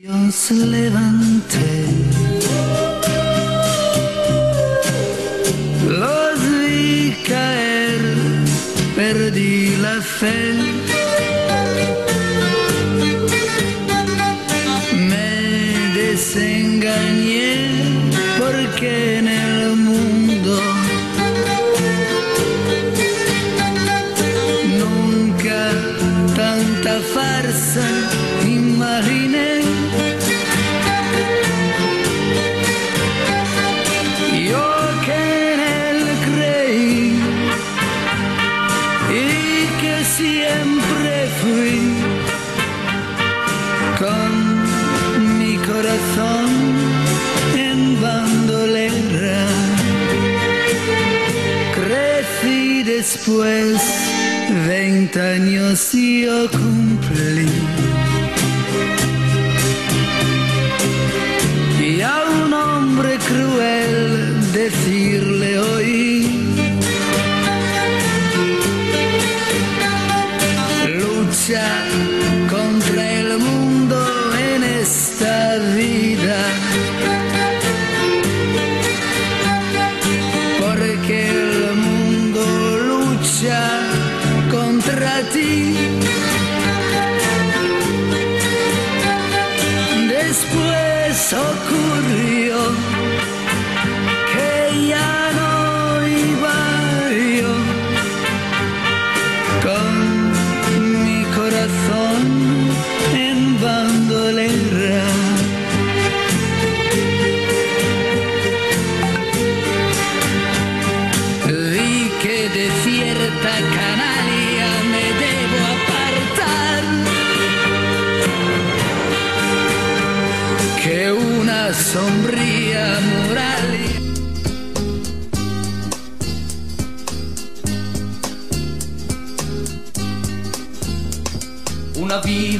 Dios levanté. Los vi caer, perdí la fe. Después, veinte años yo cumplí.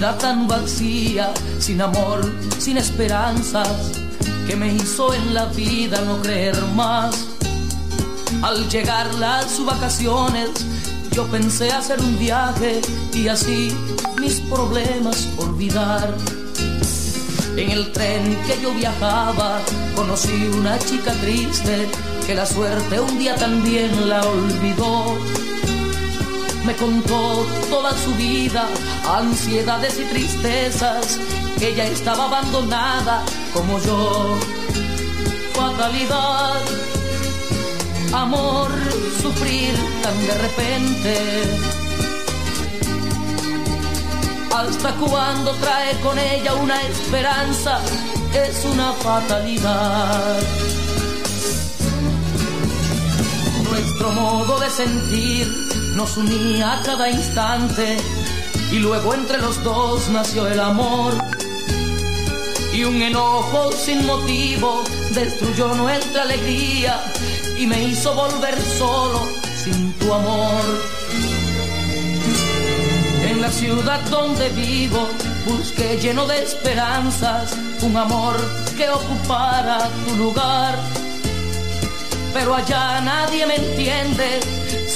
Tan vacía, sin amor, sin esperanzas, que me hizo en la vida no creer más. Al llegar las vacaciones, yo pensé hacer un viaje y así mis problemas olvidar. En el tren que yo viajaba, conocí una chica triste que la suerte un día también la olvidó me contó toda su vida, ansiedades y tristezas, ella estaba abandonada como yo. Fatalidad, amor, sufrir tan de repente. Hasta cuando trae con ella una esperanza, es una fatalidad. Nuestro modo de sentir nos unía a cada instante y luego entre los dos nació el amor. Y un enojo sin motivo destruyó nuestra alegría y me hizo volver solo sin tu amor. En la ciudad donde vivo busqué lleno de esperanzas un amor que ocupara tu lugar. Pero allá nadie me entiende,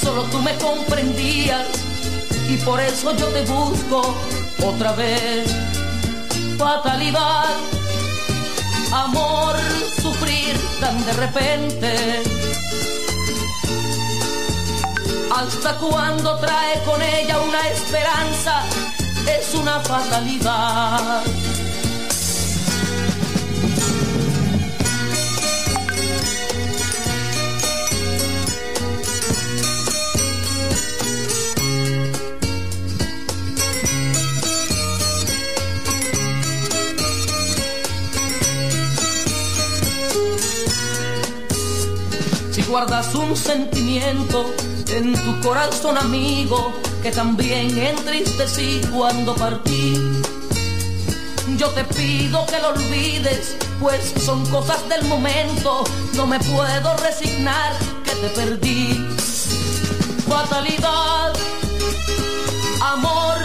solo tú me comprendías y por eso yo te busco otra vez. Fatalidad, amor, sufrir tan de repente. Hasta cuando trae con ella una esperanza, es una fatalidad. Guardas un sentimiento en tu corazón amigo que también entristecí cuando partí. Yo te pido que lo olvides, pues son cosas del momento, no me puedo resignar que te perdí. Fatalidad, amor,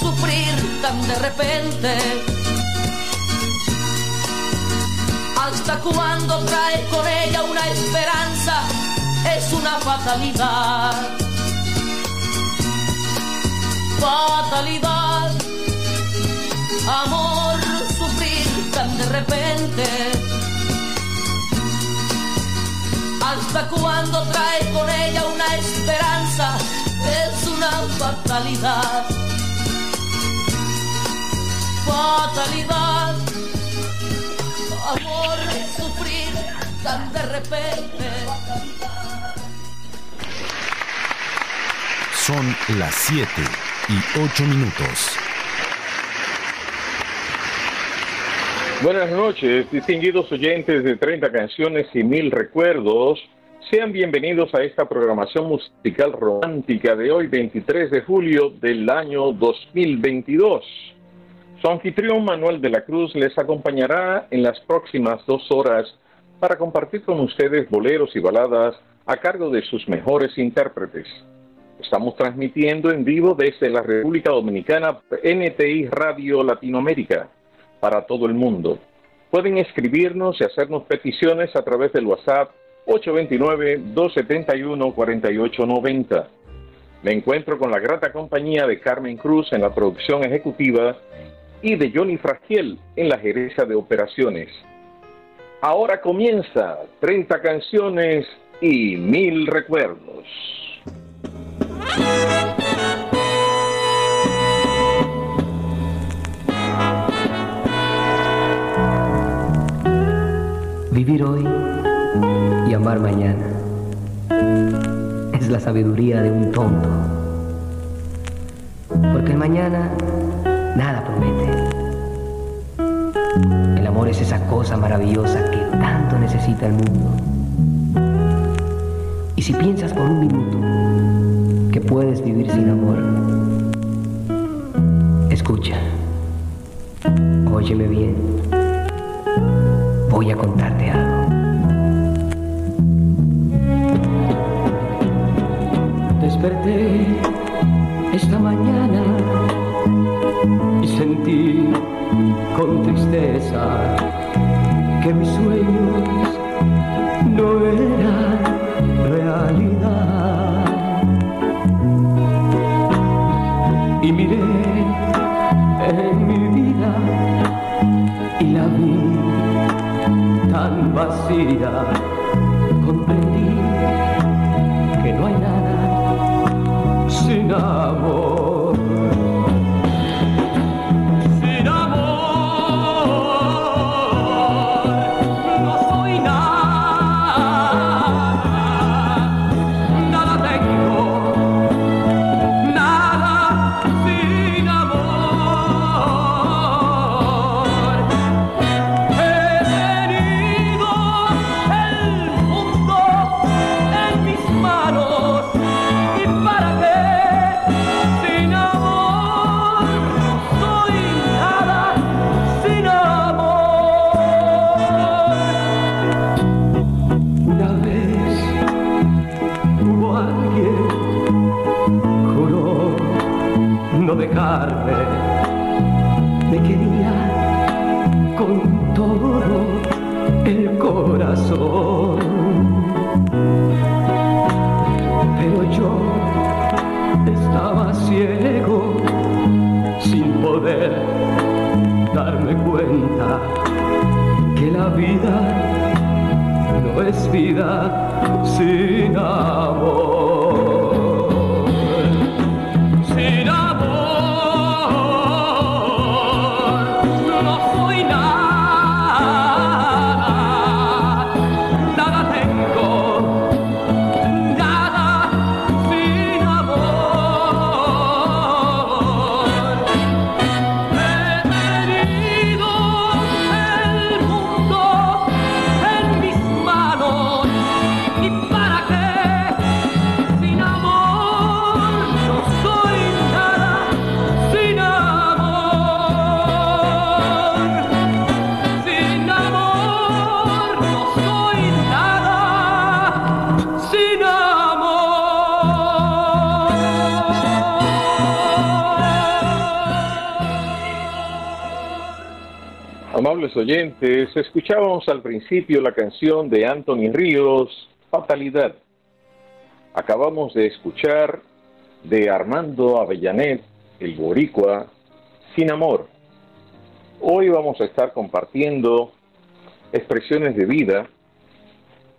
sufrir tan de repente hasta cuando trae con ella una esperanza, es una fatalidad. Fatalidad, amor, sufrir tan de repente. Hasta cuando trae con ella una esperanza, es una fatalidad. Fatalidad sufrir tan de repente. Son las 7 y 8 minutos. Buenas noches, distinguidos oyentes de 30 canciones y mil recuerdos. Sean bienvenidos a esta programación musical romántica de hoy, 23 de julio del año 2022. Su anfitrión Manuel de la Cruz les acompañará en las próximas dos horas para compartir con ustedes boleros y baladas a cargo de sus mejores intérpretes. Estamos transmitiendo en vivo desde la República Dominicana NTI Radio Latinoamérica para todo el mundo. Pueden escribirnos y hacernos peticiones a través del WhatsApp 829-271-4890. Me encuentro con la grata compañía de Carmen Cruz en la producción ejecutiva y de Johnny Fragiel en la gerencia de operaciones. Ahora comienza 30 canciones y mil recuerdos. Vivir hoy y amar mañana es la sabiduría de un tonto. Porque el mañana nada promete. El amor es esa cosa maravillosa que tanto necesita el mundo. Y si piensas por un minuto que puedes vivir sin amor, escucha, óyeme bien, voy a contarte algo. Desperté esta mañana y sentí con tristeza que mis sueños no eran realidad. Y miré en mi vida y la vi tan vacía. Comprendí que no hay nada sin amor. Es vida sin amor. Oyentes, escuchábamos al principio la canción de Anthony Ríos, Fatalidad. Acabamos de escuchar de Armando Avellanet, el boricua, Sin Amor. Hoy vamos a estar compartiendo expresiones de vida,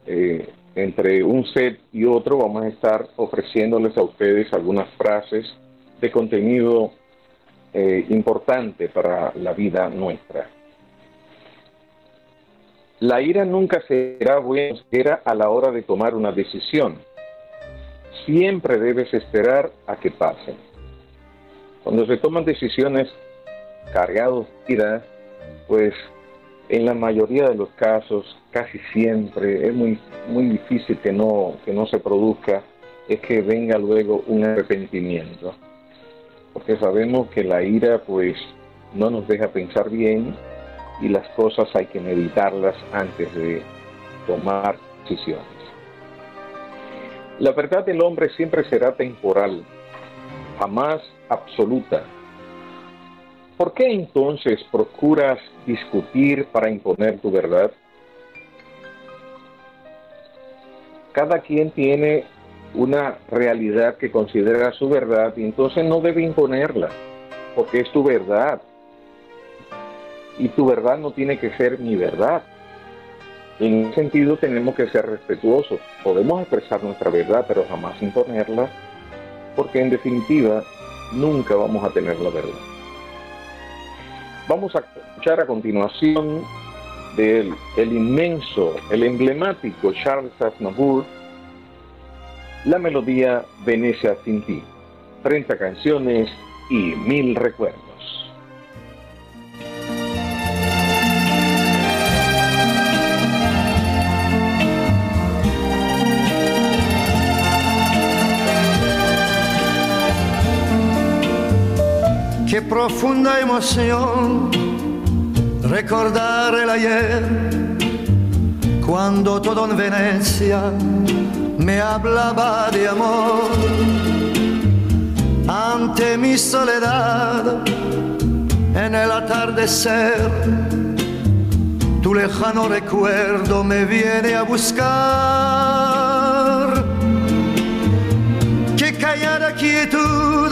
eh, entre un set y otro vamos a estar ofreciéndoles a ustedes algunas frases de contenido eh, importante para la vida nuestra. La ira nunca será buena a la hora de tomar una decisión. Siempre debes esperar a que pasen. Cuando se toman decisiones cargados de ira, pues en la mayoría de los casos, casi siempre, es muy, muy difícil que no, que no se produzca, es que venga luego un arrepentimiento. Porque sabemos que la ira pues no nos deja pensar bien y las cosas hay que meditarlas antes de tomar decisiones. La verdad del hombre siempre será temporal, jamás absoluta. ¿Por qué entonces procuras discutir para imponer tu verdad? Cada quien tiene una realidad que considera su verdad y entonces no debe imponerla, porque es tu verdad y tu verdad no tiene que ser mi verdad. En ese sentido tenemos que ser respetuosos. Podemos expresar nuestra verdad, pero jamás imponerla, porque en definitiva nunca vamos a tener la verdad. Vamos a escuchar a continuación del el inmenso, el emblemático Charles Aznavour, la melodía Venecia sin ti. 30 canciones y mil recuerdos. Qué profunda emoción recordar el ayer, cuando todo en Venecia me hablaba de amor. Ante mi soledad, en el atardecer, tu lejano recuerdo me viene a buscar. Qué callada quietud,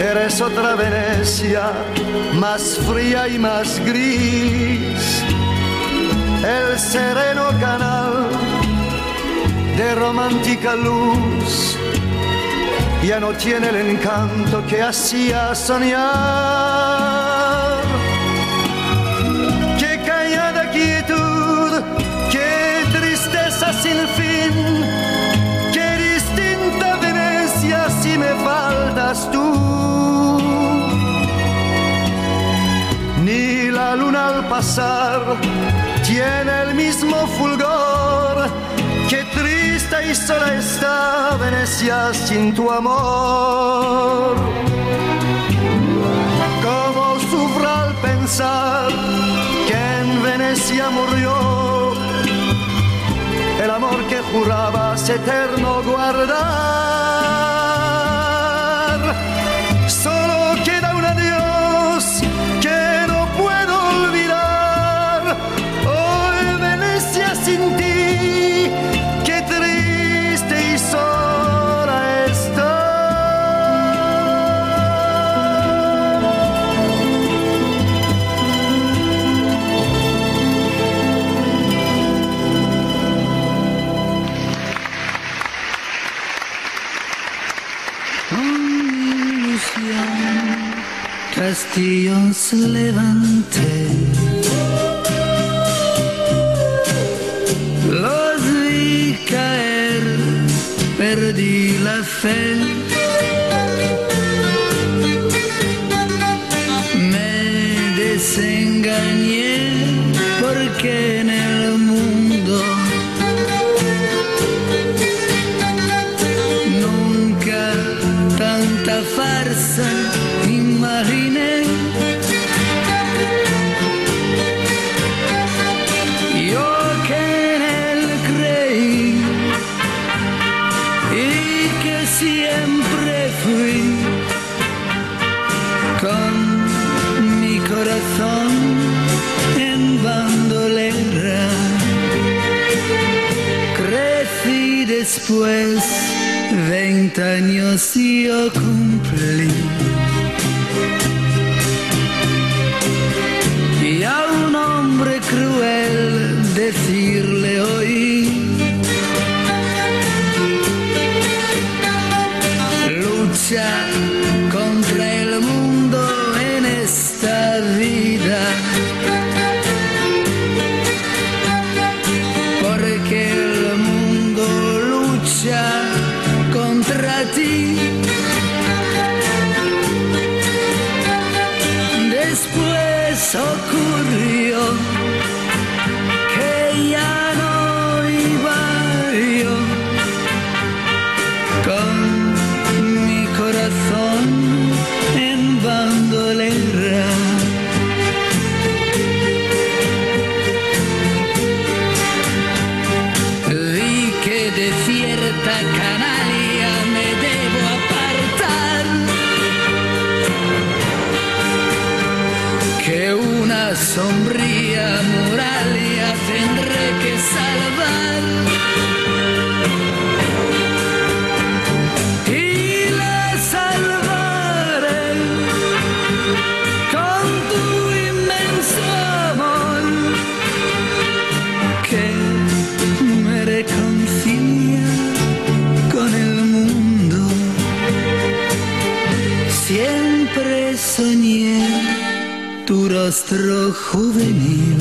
Eres otra Venecia, más fría y más gris. El sereno canal de romántica luz ya no tiene el encanto que hacía soñar. Tú. la luna al pasar tiene el mismo fulgor. Qué triste y sola está Venecia sin tu amor. Como sufro al pensar que en Venecia murió el amor que jurabas eterno guardar. Castillo se levante. Los vi caer, perdí la fe. Después, veinte años yo cumplí. Y a un hombre cruel decirle juvenil.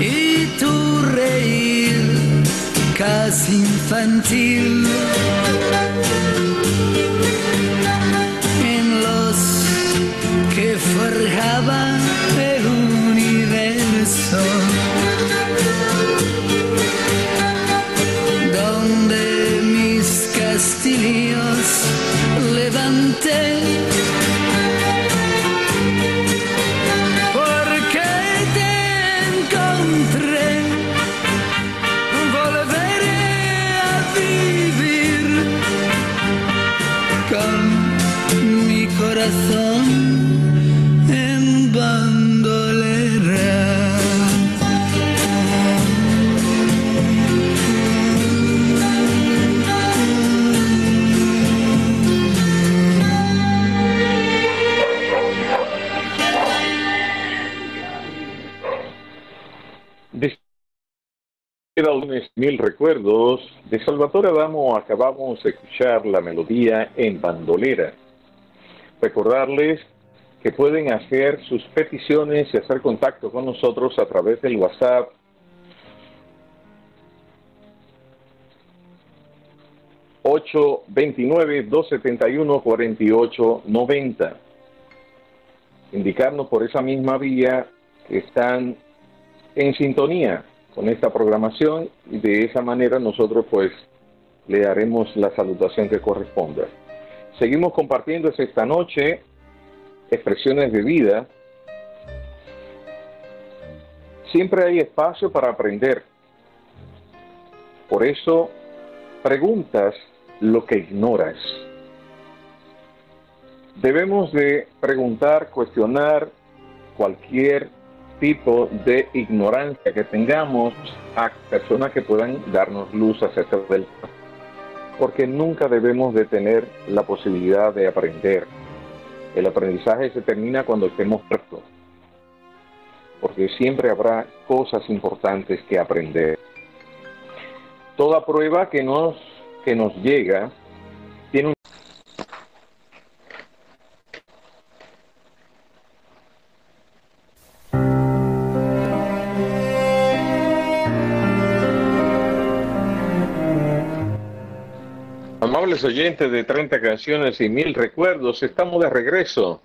Y tu reír casi infantil. Mil recuerdos. De Salvatore Adamo acabamos de escuchar la melodía en bandolera. Recordarles que pueden hacer sus peticiones y hacer contacto con nosotros a través del WhatsApp $829-271-4890. Indicarnos por esa misma vía que están en sintonía con esta programación y de esa manera nosotros pues le haremos la salutación que corresponda. Seguimos compartiendo esta noche expresiones de vida. Siempre hay espacio para aprender. Por eso preguntas lo que ignoras. Debemos de preguntar, cuestionar cualquier tipo de ignorancia que tengamos a personas que puedan darnos luz acerca del porque nunca debemos de tener la posibilidad de aprender. El aprendizaje se termina cuando estemos prestos, porque siempre habrá cosas importantes que aprender. Toda prueba que nos, que nos llega Amables oyentes de 30 canciones y mil recuerdos, estamos de regreso.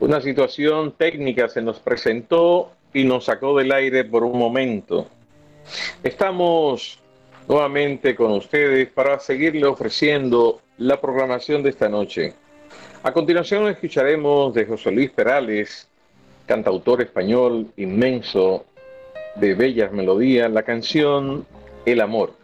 Una situación técnica se nos presentó y nos sacó del aire por un momento. Estamos nuevamente con ustedes para seguirle ofreciendo la programación de esta noche. A continuación escucharemos de José Luis Perales, cantautor español inmenso de bellas melodías, la canción el amor.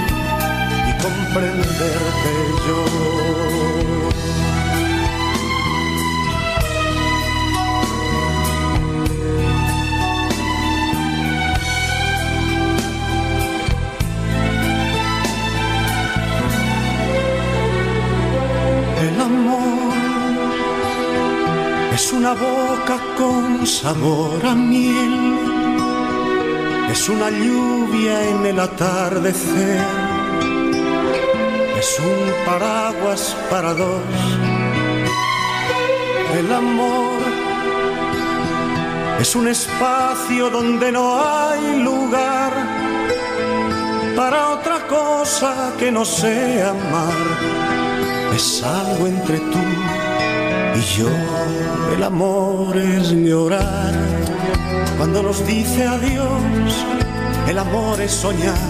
comprenderte yo. El amor es una boca con sabor a miel es una lluvia en el atardecer, es un paraguas para dos. El amor es un espacio donde no hay lugar para otra cosa que no sea amar. Es algo entre tú y yo, el amor es llorar cuando nos dice adiós, el amor es soñar,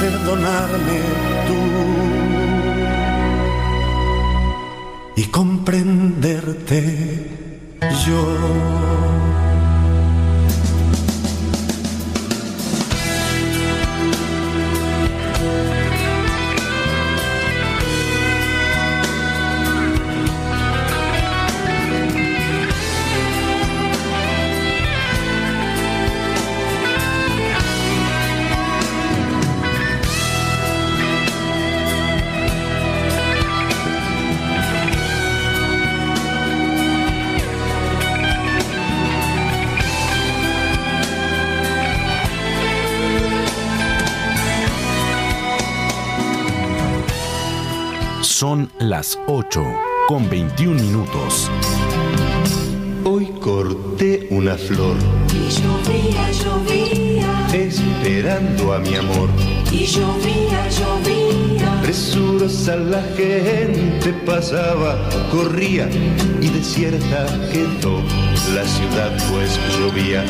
perdonarme tú y comprenderte yo. Las 8 con 21 minutos. Hoy corté una flor. Y llovía, llovía. Esperando a mi amor. Y llovía, llovía. Presurosa la gente pasaba, corría y desierta quedó la ciudad pues llovía.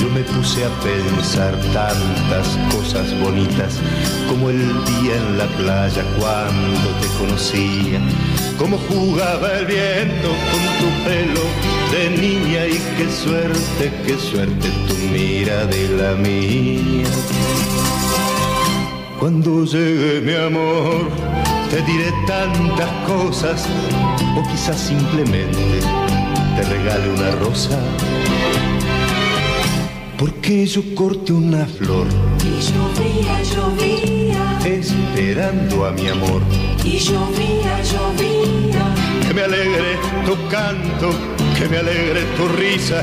Yo me puse a pensar tantas cosas bonitas, como el día en la playa cuando te conocía, como jugaba el viento con tu pelo de niña y qué suerte, qué suerte tu mira de la mía. Cuando llegue mi amor, te diré tantas cosas, o quizás simplemente te regale una rosa. Porque yo corte una flor. Y llovía, llovía esperando a mi amor. Y llovía, llovía. Que me alegre tu canto, que me alegre tu risa,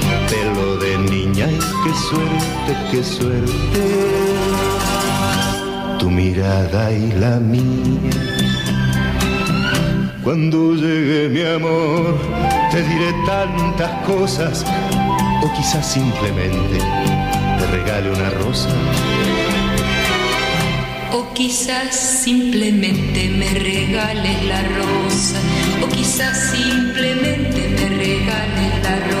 pelo de niña. Y qué suerte, qué suerte, tu mirada y la mía. Cuando llegue mi amor, te diré tantas cosas, o quizás simplemente te regale una rosa. O quizás simplemente me regale la rosa, o quizás simplemente me regale la rosa.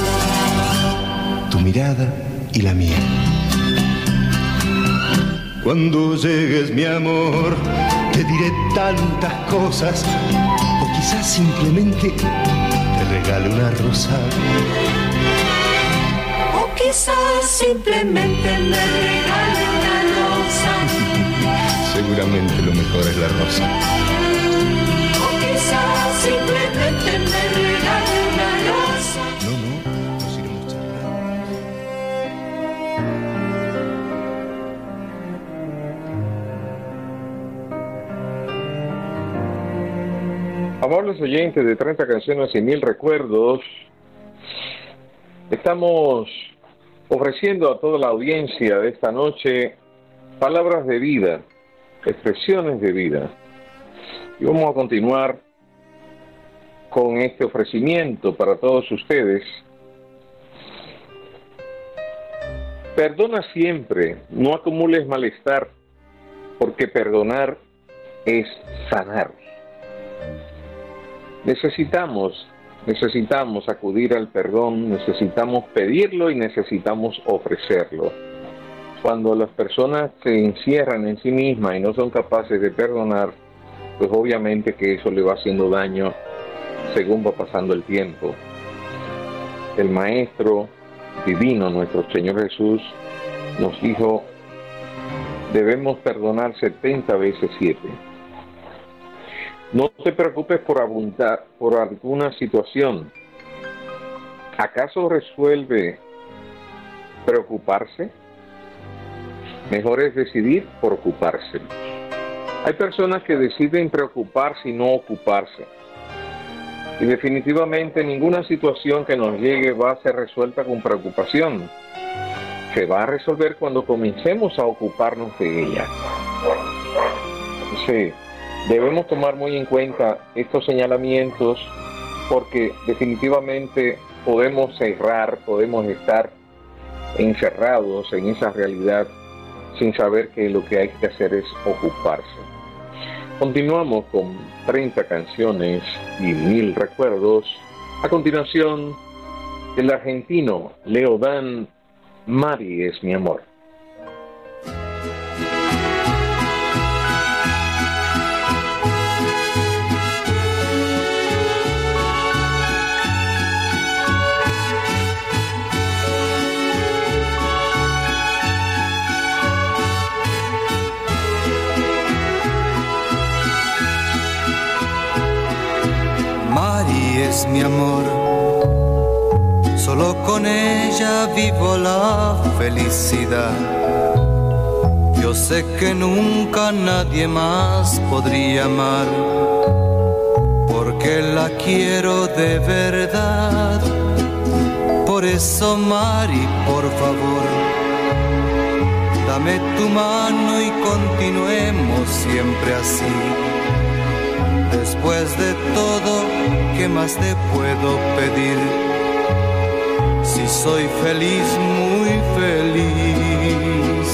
mirada y la mía. Cuando llegues mi amor, te diré tantas cosas, o quizás simplemente te regale una rosa. O quizás simplemente me regale una rosa. Seguramente lo mejor es la rosa. Amables oyentes de 30 canciones y mil recuerdos, estamos ofreciendo a toda la audiencia de esta noche palabras de vida, expresiones de vida. Y vamos a continuar con este ofrecimiento para todos ustedes. Perdona siempre, no acumules malestar, porque perdonar es sanar. Necesitamos, necesitamos acudir al perdón, necesitamos pedirlo y necesitamos ofrecerlo. Cuando las personas se encierran en sí mismas y no son capaces de perdonar, pues obviamente que eso le va haciendo daño según va pasando el tiempo. El Maestro Divino, nuestro Señor Jesús, nos dijo, debemos perdonar 70 veces 7. No te preocupes por abundar por alguna situación. ¿Acaso resuelve preocuparse? Mejor es decidir por ocuparse. Hay personas que deciden preocuparse y no ocuparse. Y definitivamente ninguna situación que nos llegue va a ser resuelta con preocupación. Se va a resolver cuando comencemos a ocuparnos de ella. Sí debemos tomar muy en cuenta estos señalamientos porque definitivamente podemos cerrar, podemos estar encerrados en esa realidad sin saber que lo que hay que hacer es ocuparse. Continuamos con 30 canciones y mil recuerdos. A continuación, el argentino Leodan, Mari es mi amor. Es mi amor, solo con ella vivo la felicidad. Yo sé que nunca nadie más podría amar, porque la quiero de verdad. Por eso, Mari, por favor, dame tu mano y continuemos siempre así Después de todo, ¿qué más te puedo pedir? Si soy feliz, muy feliz.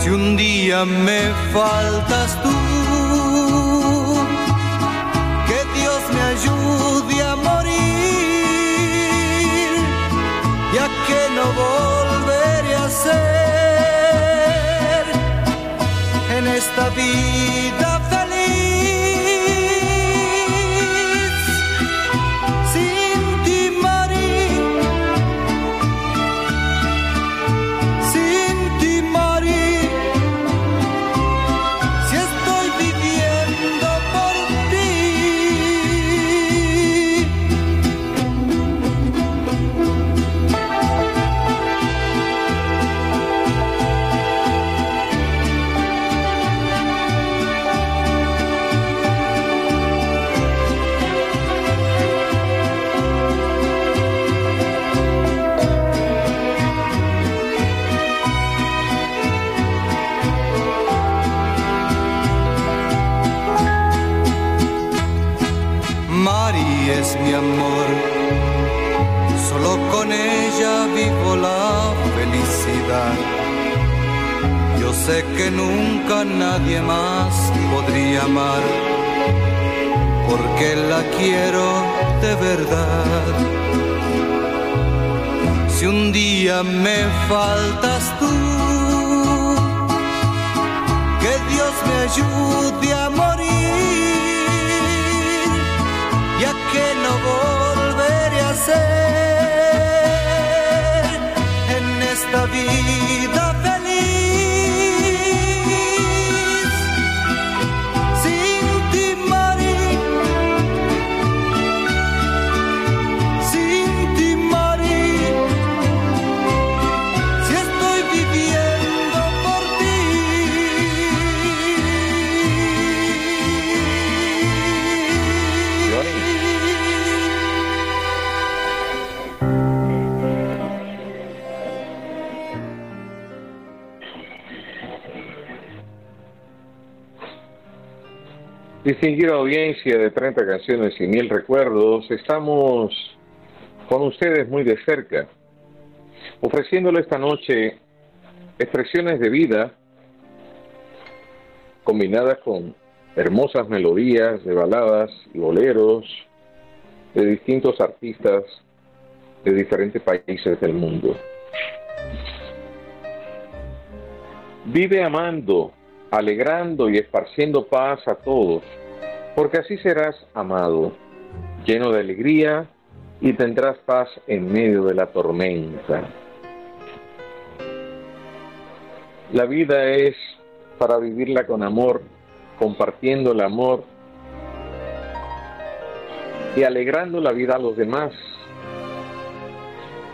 Si un día me faltas tú, que Dios me ayude a morir, ya que no volveré a ser en esta vida sé que nunca nadie más podría amar, porque la quiero de verdad. Si un día me faltas tú, que Dios me ayude a morir, ya que no volveré a ser en esta vida Distinguida audiencia de 30 canciones y mil recuerdos, estamos con ustedes muy de cerca, ofreciéndole esta noche expresiones de vida combinadas con hermosas melodías de baladas y boleros de distintos artistas de diferentes países del mundo. Vive amando, alegrando y esparciendo paz a todos porque así serás amado, lleno de alegría y tendrás paz en medio de la tormenta. La vida es para vivirla con amor, compartiendo el amor y alegrando la vida a los demás.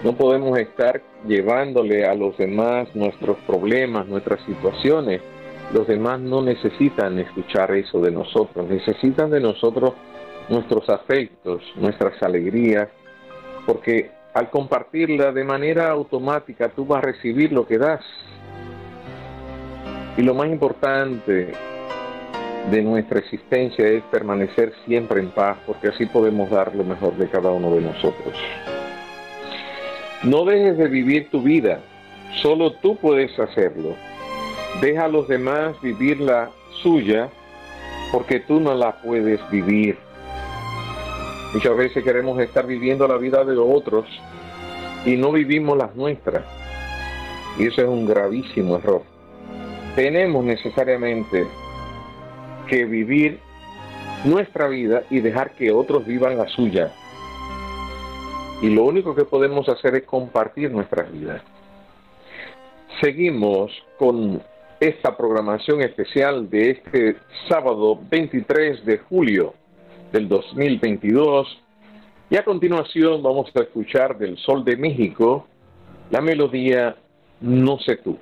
No podemos estar llevándole a los demás nuestros problemas, nuestras situaciones, los demás no necesitan escuchar eso de nosotros, necesitan de nosotros nuestros afectos, nuestras alegrías, porque al compartirla de manera automática tú vas a recibir lo que das. Y lo más importante de nuestra existencia es permanecer siempre en paz, porque así podemos dar lo mejor de cada uno de nosotros. No dejes de vivir tu vida, solo tú puedes hacerlo. Deja a los demás vivir la suya porque tú no la puedes vivir. Muchas veces queremos estar viviendo la vida de otros y no vivimos las nuestras. Y eso es un gravísimo error. Tenemos necesariamente que vivir nuestra vida y dejar que otros vivan la suya. Y lo único que podemos hacer es compartir nuestras vidas. Seguimos con esta programación especial de este sábado 23 de julio del 2022. Y a continuación vamos a escuchar del Sol de México la melodía No sé tú.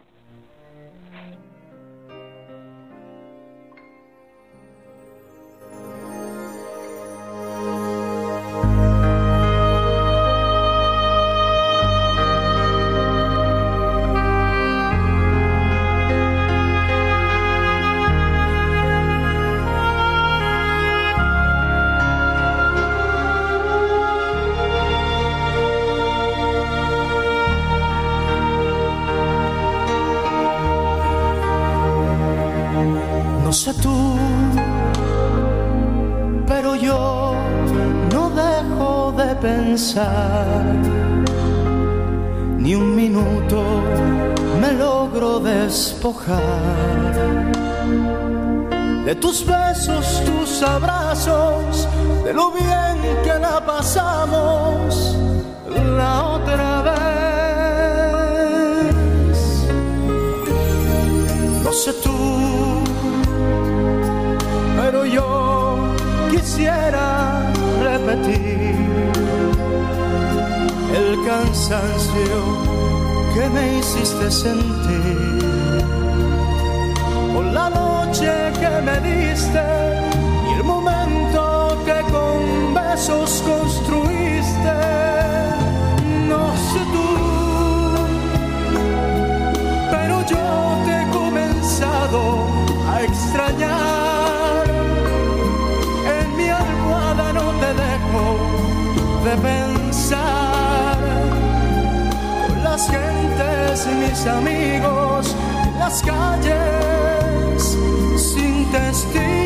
Abrazos, de lo bien que la pasamos la otra vez. No sé tú, pero yo quisiera repetir el cansancio que me hiciste sentir por la noche que me diste besos construiste. No sé tú, pero yo te he comenzado a extrañar. En mi almohada no te dejo de pensar. Con las gentes mis amigos, en las calles, sin testigos,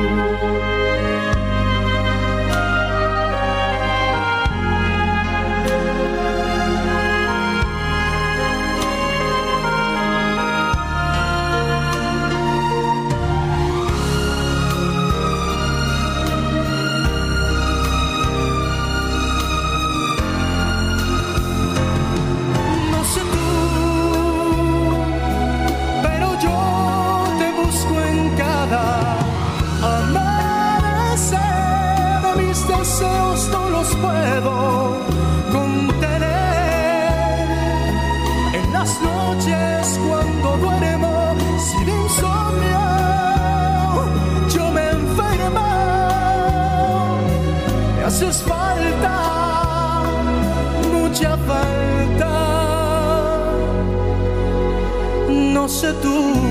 No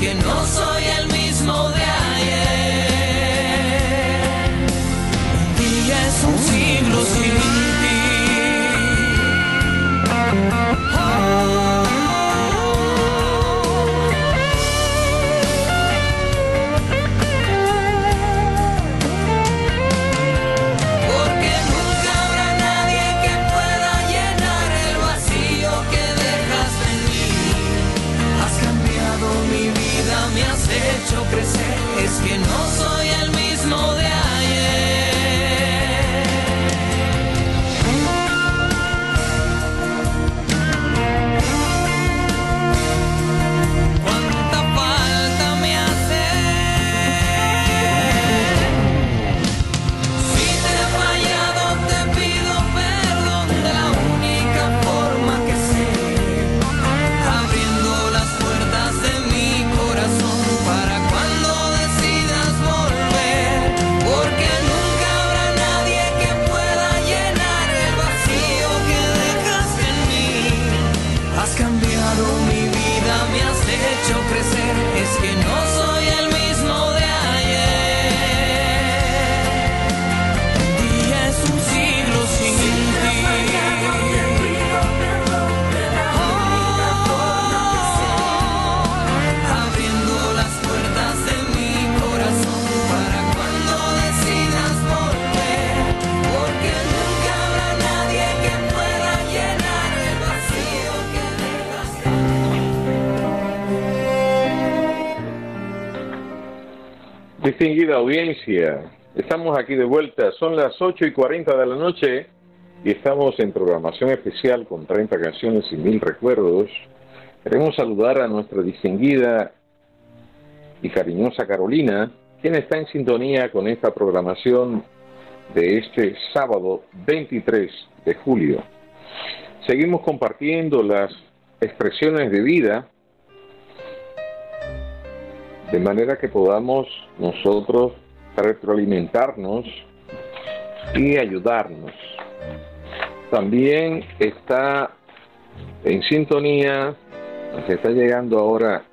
que no soy Distinguida audiencia, estamos aquí de vuelta, son las 8 y 40 de la noche y estamos en programación especial con 30 canciones y mil recuerdos. Queremos saludar a nuestra distinguida y cariñosa Carolina, quien está en sintonía con esta programación de este sábado 23 de julio. Seguimos compartiendo las expresiones de vida de manera que podamos nosotros retroalimentarnos y ayudarnos. También está en sintonía, nos está llegando ahora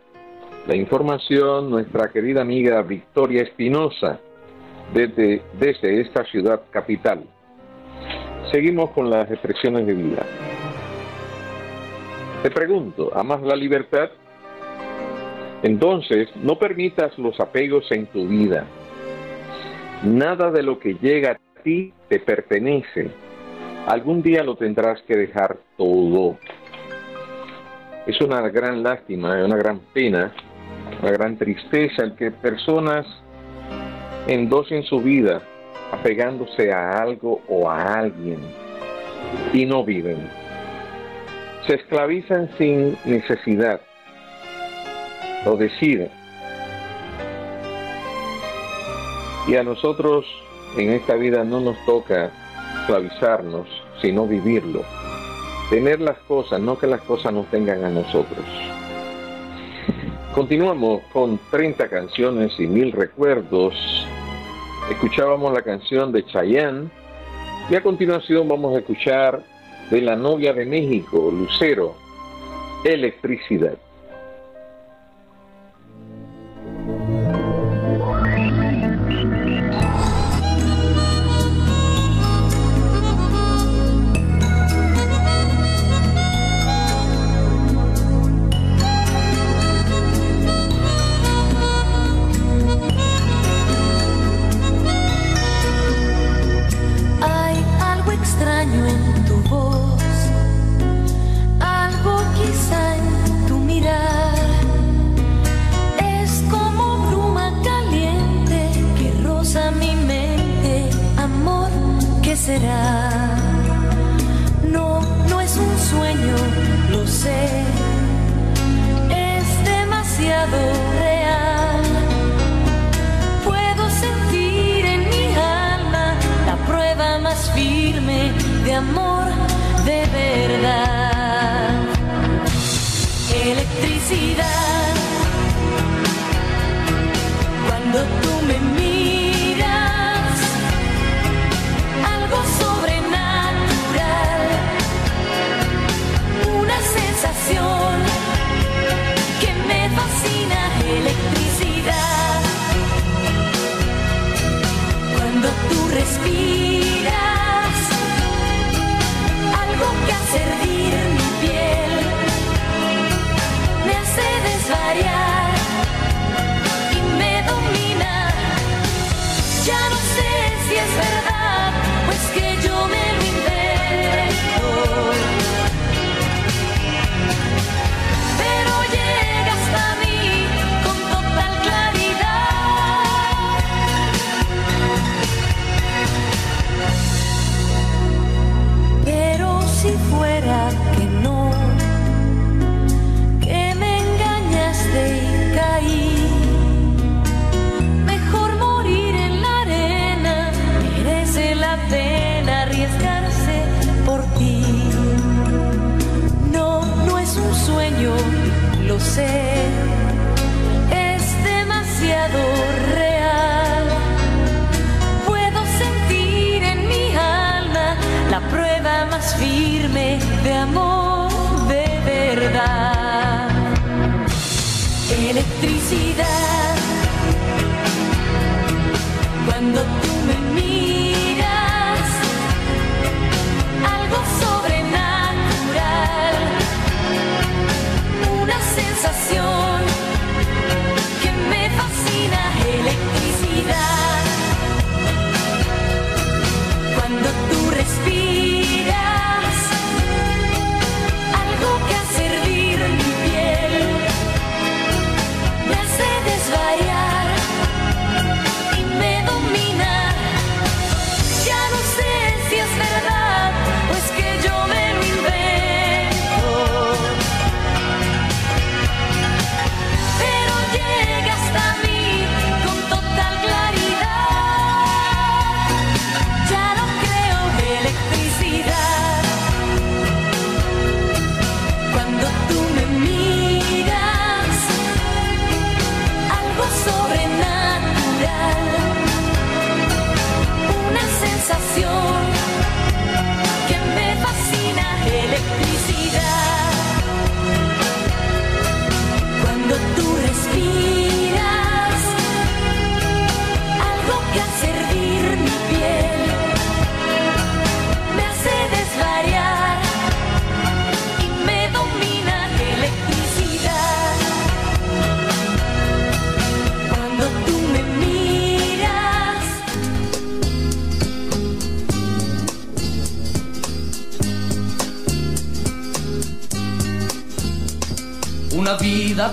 la información, nuestra querida amiga Victoria Espinosa, desde, desde esta ciudad capital. Seguimos con las expresiones de vida. Te pregunto, ¿amas la libertad? Entonces, no permitas los apegos en tu vida. Nada de lo que llega a ti te pertenece. Algún día lo tendrás que dejar todo. Es una gran lástima, una gran pena, una gran tristeza el que personas endosen su vida apegándose a algo o a alguien y no viven. Se esclavizan sin necesidad lo decide. Y a nosotros en esta vida no nos toca esclavizarnos, sino vivirlo. Tener las cosas, no que las cosas nos tengan a nosotros. Continuamos con 30 canciones y mil recuerdos. Escuchábamos la canción de Chayanne y a continuación vamos a escuchar de la novia de México, Lucero, Electricidad.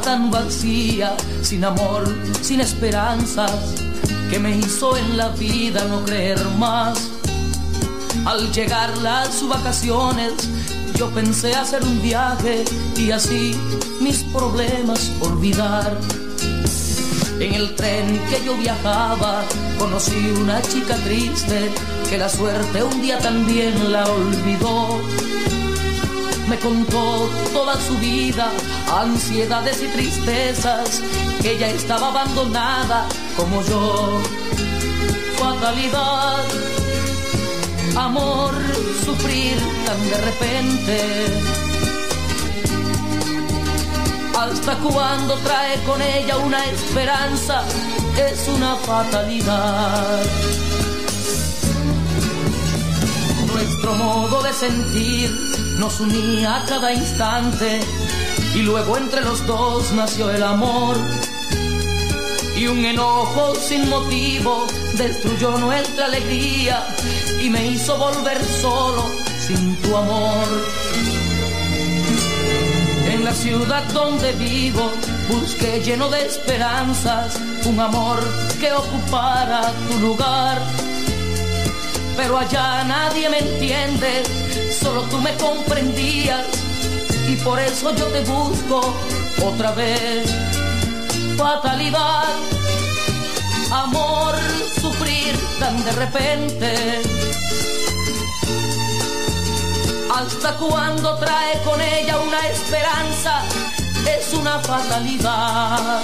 Tan vacía, sin amor, sin esperanzas, que me hizo en la vida no creer más. Al llegar las vacaciones, yo pensé hacer un viaje y así mis problemas olvidar. En el tren que yo viajaba, conocí una chica triste que la suerte un día también la olvidó me contó toda su vida, ansiedades y tristezas, que ella estaba abandonada como yo. Fatalidad, amor, sufrir tan de repente. Hasta cuando trae con ella una esperanza, es una fatalidad. Nuestro modo de sentir nos unía a cada instante y luego entre los dos nació el amor. Y un enojo sin motivo destruyó nuestra alegría y me hizo volver solo sin tu amor. En la ciudad donde vivo busqué lleno de esperanzas un amor que ocupara tu lugar pero allá nadie me entiende, solo tú me comprendías y por eso yo te busco otra vez. fatalidad. Amor, sufrir tan de repente. Hasta cuando trae con ella una esperanza, es una fatalidad.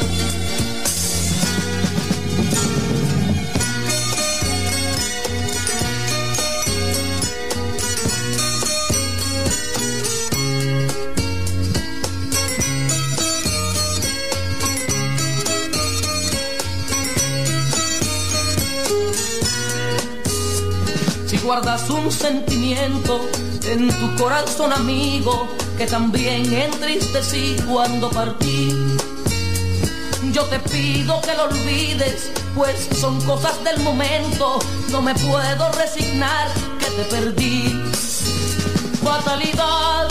Guardas un sentimiento en tu corazón amigo que también entristecí cuando partí. Yo te pido que lo olvides, pues son cosas del momento, no me puedo resignar que te perdí. Fatalidad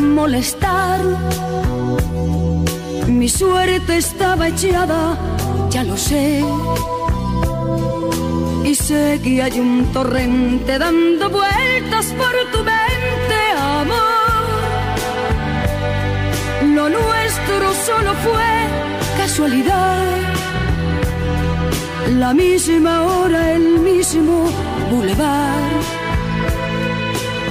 molestar. Mi suerte estaba echada, ya lo sé. Y sé que un torrente dando vueltas por tu mente, amor. Lo nuestro solo fue casualidad. La misma hora, el mismo boulevard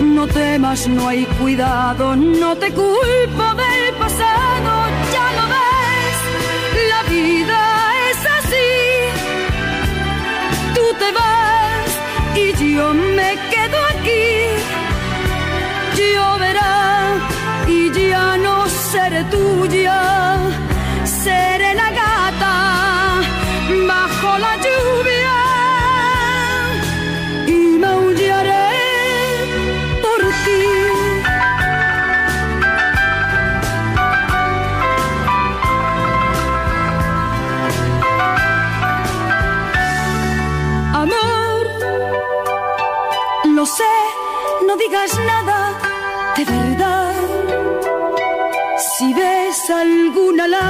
no temas, no hay cuidado, no te culpo del pasado, ya lo ves, la vida es así. Tú te vas y yo me quedo aquí. Lloverá y ya no seré tuya,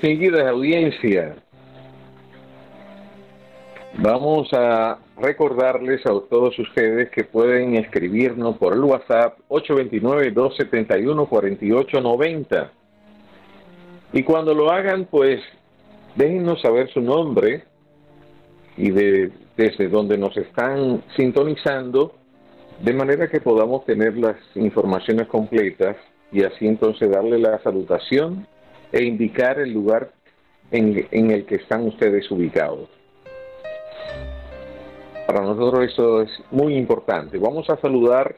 Distinguida audiencia, vamos a recordarles a todos ustedes que pueden escribirnos por el WhatsApp 829-271-4890. Y cuando lo hagan, pues déjenos saber su nombre y de, desde donde nos están sintonizando, de manera que podamos tener las informaciones completas y así entonces darle la salutación e indicar el lugar en, el que están ustedes ubicados. Para nosotros eso es muy importante. Vamos a saludar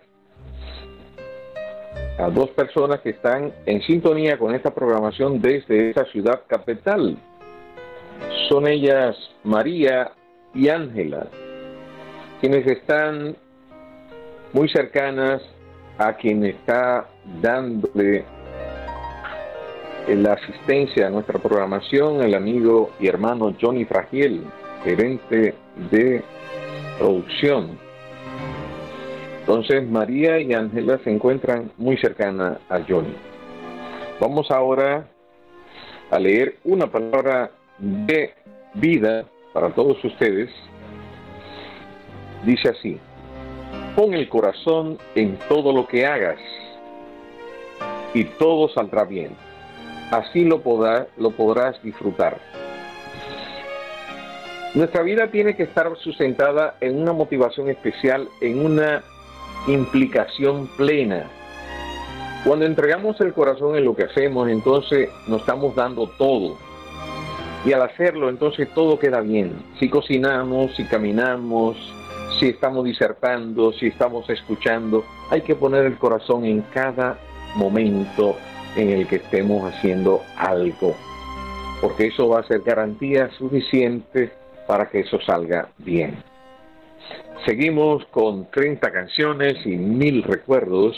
a dos personas que están en sintonía con esta programación desde esta ciudad capital. Son ellas María y Ángela, quienes están muy cercanas a quien está dándole la asistencia a nuestra programación, el amigo y hermano Johnny Fragiel, gerente de producción. Entonces María y Ángela se encuentran muy cercanas a Johnny. Vamos ahora a leer una palabra de vida para todos ustedes. Dice así, pon el corazón en todo lo que hagas y todo saldrá bien. Así lo, lo podrás disfrutar. Nuestra vida tiene que estar sustentada en una motivación especial, en una implicación plena. Cuando entregamos el corazón en lo que hacemos, entonces nos estamos dando todo. Y al hacerlo, entonces todo queda bien. Si cocinamos, si caminamos, si estamos disertando, si estamos escuchando, hay que poner el corazón en cada momento en el que estemos haciendo algo. Porque eso va a ser garantía suficiente para que eso salga bien. Seguimos con 30 canciones y mil recuerdos.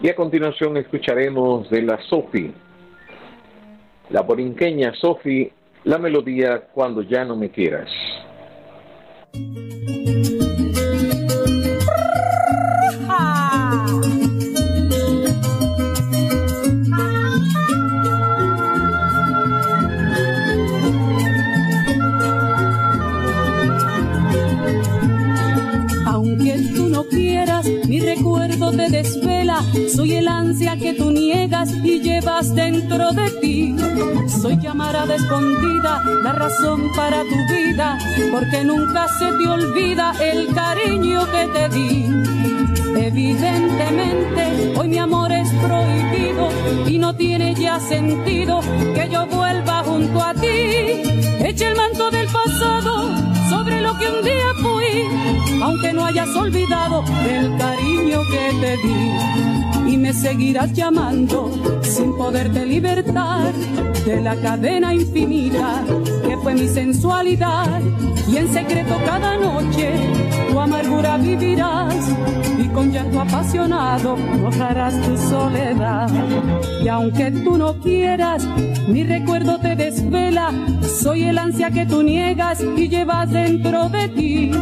Y a continuación escucharemos de la Sofi, la borinqueña Sofi, la melodía Cuando ya no me quieras. Soy el ansia que tú niegas y llevas dentro de ti. Soy llamarada escondida, la razón para tu vida, porque nunca se te olvida el cariño que te di. Evidentemente, hoy mi amor es prohibido y no tiene ya sentido que yo vuelva junto a ti. Echa el manto del pasado sobre lo que un día fui, aunque no hayas olvidado el cariño que te di. Y me seguirás llamando sin poderte libertar de la cadena infinita que fue mi sensualidad. Y en secreto cada noche tu amargura vivirás y con llanto apasionado mojarás tu soledad. Y aunque tú no quieras, mi recuerdo te desvela. Soy el ansia que tú niegas y llevas dentro de ti.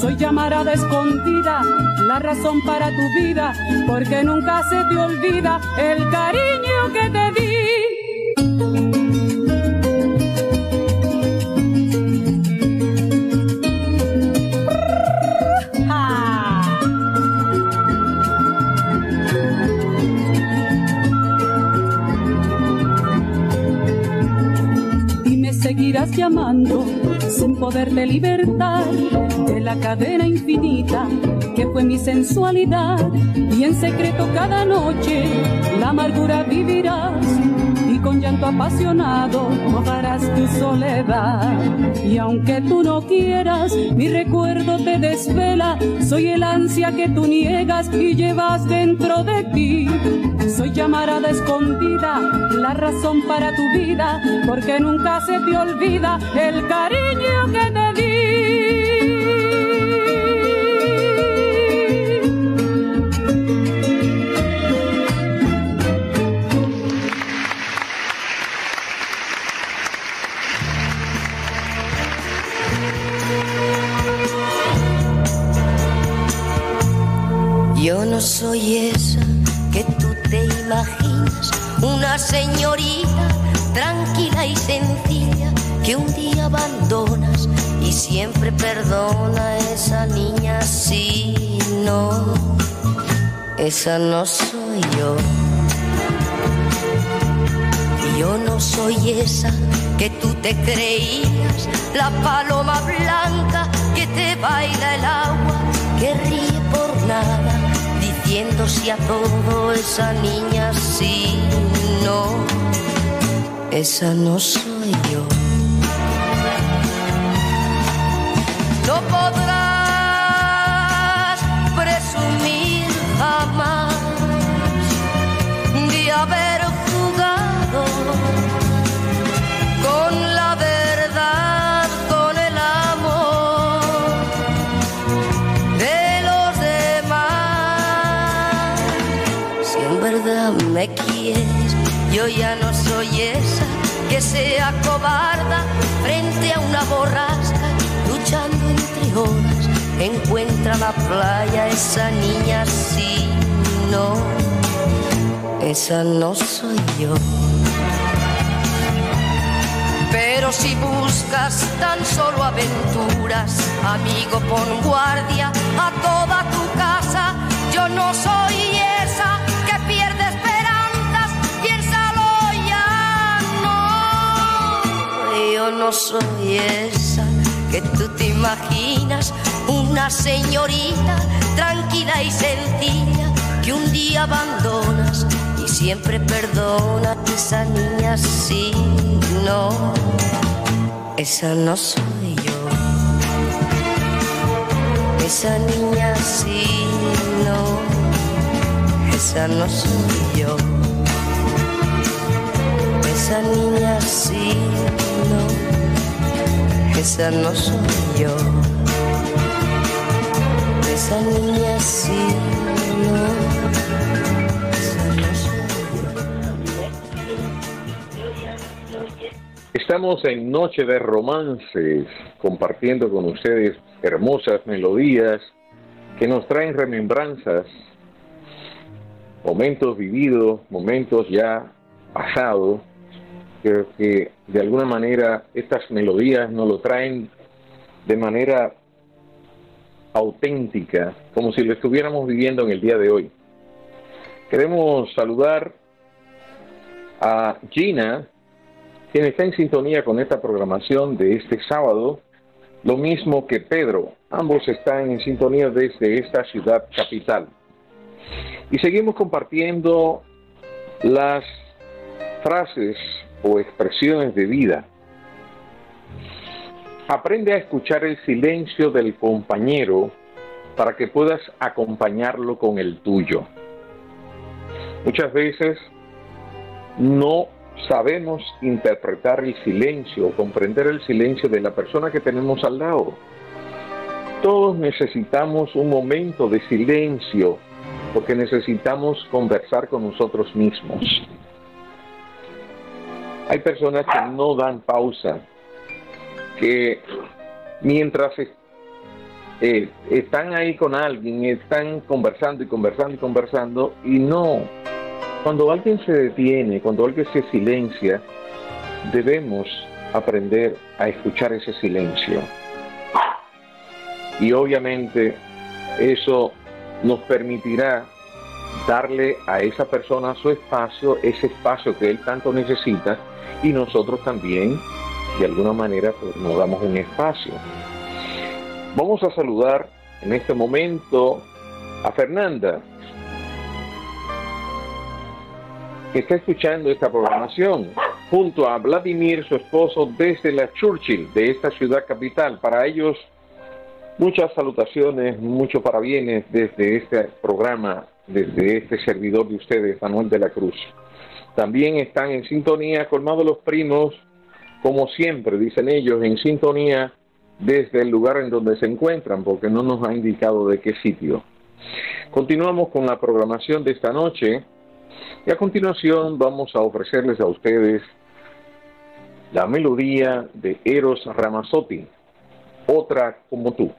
Soy llamarada escondida, la razón para tu vida, porque nunca se te olvida el cariño que te di. Llamando sin poderte libertar de la cadena infinita que fue mi sensualidad. Y en secreto cada noche la amargura vivirás con llanto apasionado mojarás tu soledad. Y aunque tú no quieras mi recuerdo te desvela. Soy el ansia que tú niegas y llevas dentro de ti. Soy llamarada escondida la razón para tu vida porque nunca se te olvida el cariño que te di esa no soy yo. Yo no soy esa que tú te creías, la paloma blanca que te baila el agua, que ríe por nada diciéndose a todo esa niña sí, no, esa no soy yo. Sea cobarda frente a una borrasca, luchando entre horas. Encuentra la playa esa niña, sí, no, esa no soy yo. Pero si buscas tan solo aventuras, amigo, pon guardia a toda tu casa. Yo no soy Yo no soy esa que tú te imaginas, una señorita tranquila y sencilla que un día abandonas y siempre perdona esa niña sí, no, esa no soy yo. Esa niña sí, no, esa no soy yo. Esa niña sí, esa no soy yo. Esa niña sí, no. Estamos en Noche de Romances, compartiendo con ustedes hermosas melodías que nos traen remembranzas, momentos vividos, momentos ya pasados. Creo que de alguna manera estas melodías nos lo traen de manera auténtica, como si lo estuviéramos viviendo en el día de hoy. Queremos saludar a Gina, quien está en sintonía con esta programación de este sábado, lo mismo que Pedro. Ambos están en sintonía desde esta ciudad capital. Y seguimos compartiendo las frases o expresiones de vida. Aprende a escuchar el silencio del compañero para que puedas acompañarlo con el tuyo. Muchas veces no sabemos interpretar el silencio, comprender el silencio de la persona que tenemos al lado. Todos necesitamos un momento de silencio porque necesitamos conversar con nosotros mismos. Hay personas que no dan pausa, que mientras eh, están ahí con alguien, están conversando y conversando y conversando y no cuando alguien se detiene, cuando alguien se silencia, debemos aprender a escuchar ese silencio. Y obviamente eso nos permitirá darle a esa persona su espacio, ese espacio que él tanto necesita, y nosotros también, de alguna manera, pues, nos damos un espacio. Vamos a saludar en este momento a Fernanda que está escuchando esta programación, junto a Vladimir, su esposo, desde la Churchill, de esta ciudad capital. Para ellos, muchas salutaciones, muchos parabienes desde este programa, desde este servidor de ustedes, Manuel de la Cruz. También están en sintonía colmados los primos, como siempre, dicen ellos, en sintonía desde el lugar en donde se encuentran, porque no nos ha indicado de qué sitio. Continuamos con la programación de esta noche y a continuación vamos a ofrecerles a ustedes la melodía de Eros Ramazzotti, otra como tú.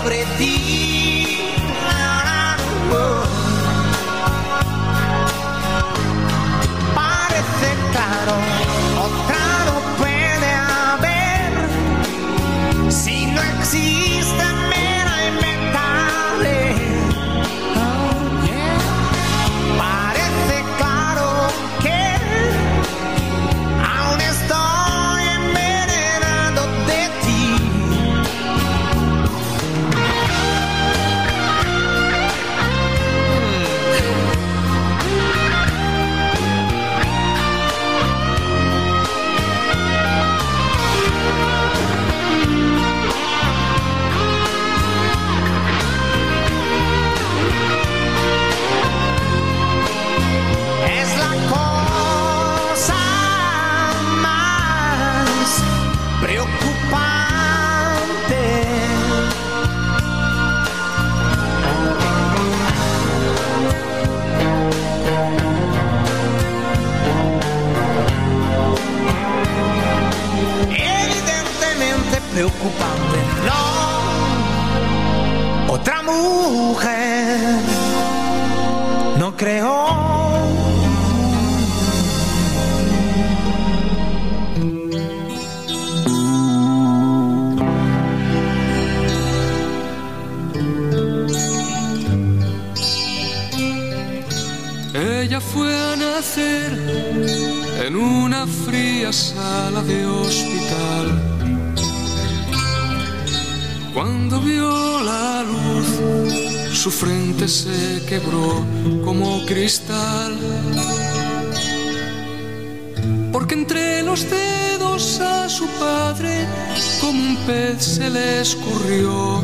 sobre ti. se le escurrió.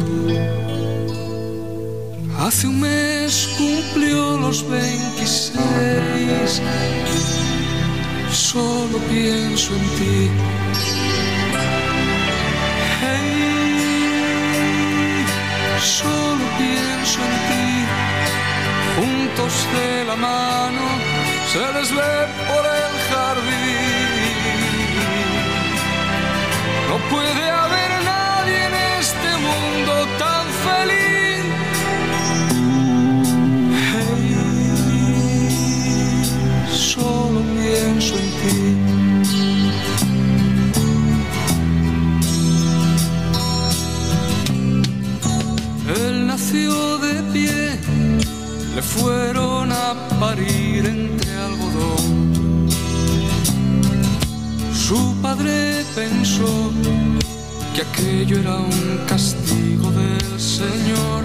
Hace un mes cumplió los 26. Solo pienso en ti. Hey, solo pienso en ti. Juntos de la mano se les ve por el jardín. No puede haber fueron a parir entre algodón. Su padre pensó que aquello era un castigo del Señor.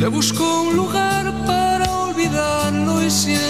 Le buscó un lugar para olvidarlo y siempre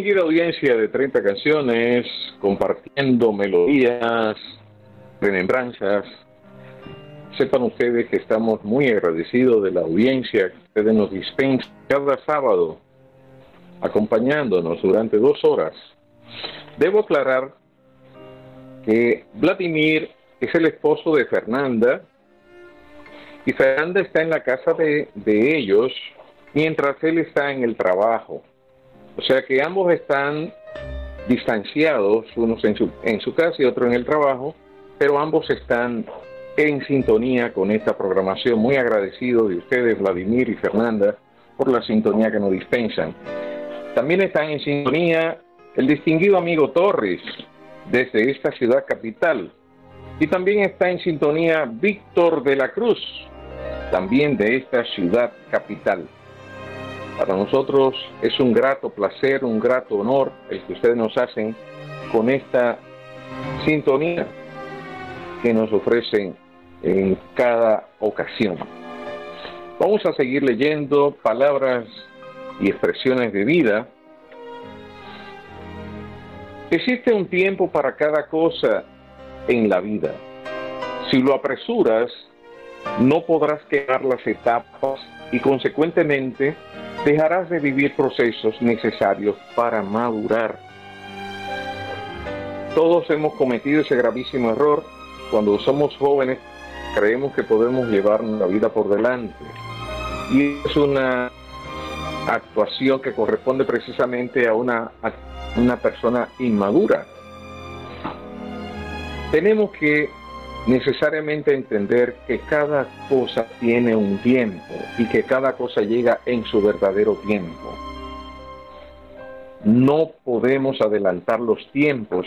Distinguida audiencia de 30 canciones, compartiendo melodías, remembranzas. Sepan ustedes que estamos muy agradecidos de la audiencia que ustedes nos dispensan cada sábado, acompañándonos durante dos horas. Debo aclarar que Vladimir es el esposo de Fernanda y Fernanda está en la casa de, de ellos mientras él está en el trabajo. O sea que ambos están distanciados, unos en su, en su casa y otro en el trabajo, pero ambos están en sintonía con esta programación. Muy agradecido de ustedes, Vladimir y Fernanda, por la sintonía que nos dispensan. También están en sintonía el distinguido amigo Torres, desde esta ciudad capital. Y también está en sintonía Víctor de la Cruz, también de esta ciudad capital. Para nosotros es un grato placer, un grato honor el que ustedes nos hacen con esta sintonía que nos ofrecen en cada ocasión. Vamos a seguir leyendo palabras y expresiones de vida. Existe un tiempo para cada cosa en la vida. Si lo apresuras, no podrás quedar las etapas y consecuentemente dejarás de vivir procesos necesarios para madurar. Todos hemos cometido ese gravísimo error. Cuando somos jóvenes creemos que podemos llevar la vida por delante. Y es una actuación que corresponde precisamente a una, a una persona inmadura. Tenemos que necesariamente entender que cada cosa tiene un tiempo y que cada cosa llega en su verdadero tiempo. No podemos adelantar los tiempos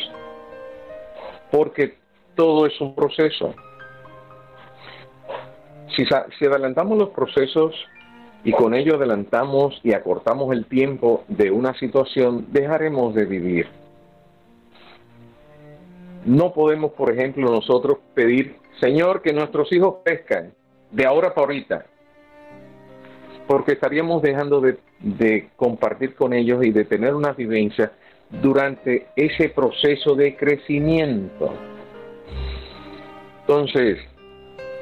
porque todo es un proceso. Si, si adelantamos los procesos y con ello adelantamos y acortamos el tiempo de una situación, dejaremos de vivir. No podemos, por ejemplo, nosotros pedir, Señor, que nuestros hijos pescan de ahora para ahorita, porque estaríamos dejando de, de compartir con ellos y de tener una vivencia durante ese proceso de crecimiento. Entonces,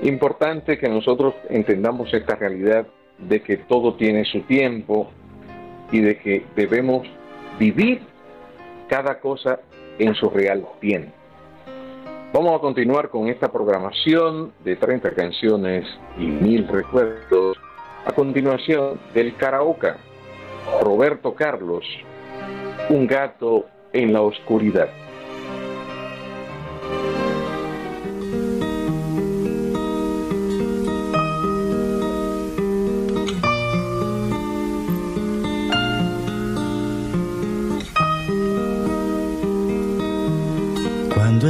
importante que nosotros entendamos esta realidad de que todo tiene su tiempo y de que debemos vivir cada cosa en su real tiempo. Vamos a continuar con esta programación de 30 canciones y mil recuerdos. A continuación, del karaoke, Roberto Carlos, Un gato en la oscuridad. Cuando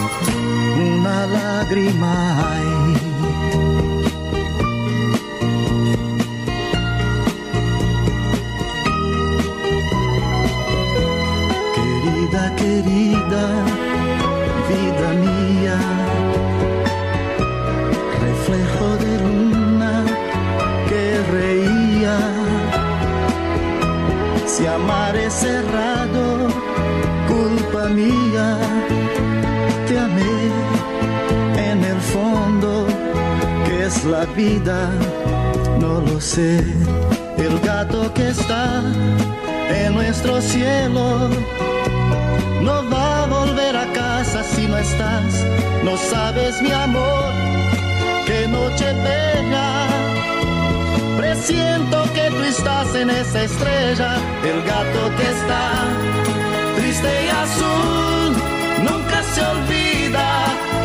lágrima. Querida, querida, vida mía, reflejo de luna que reía. Si amar es la vida, no lo sé. El gato que está en nuestro cielo no va a volver a casa si no estás. No sabes, mi amor, qué noche bella. Presiento que tú estás en esa estrella, el gato que está triste y azul.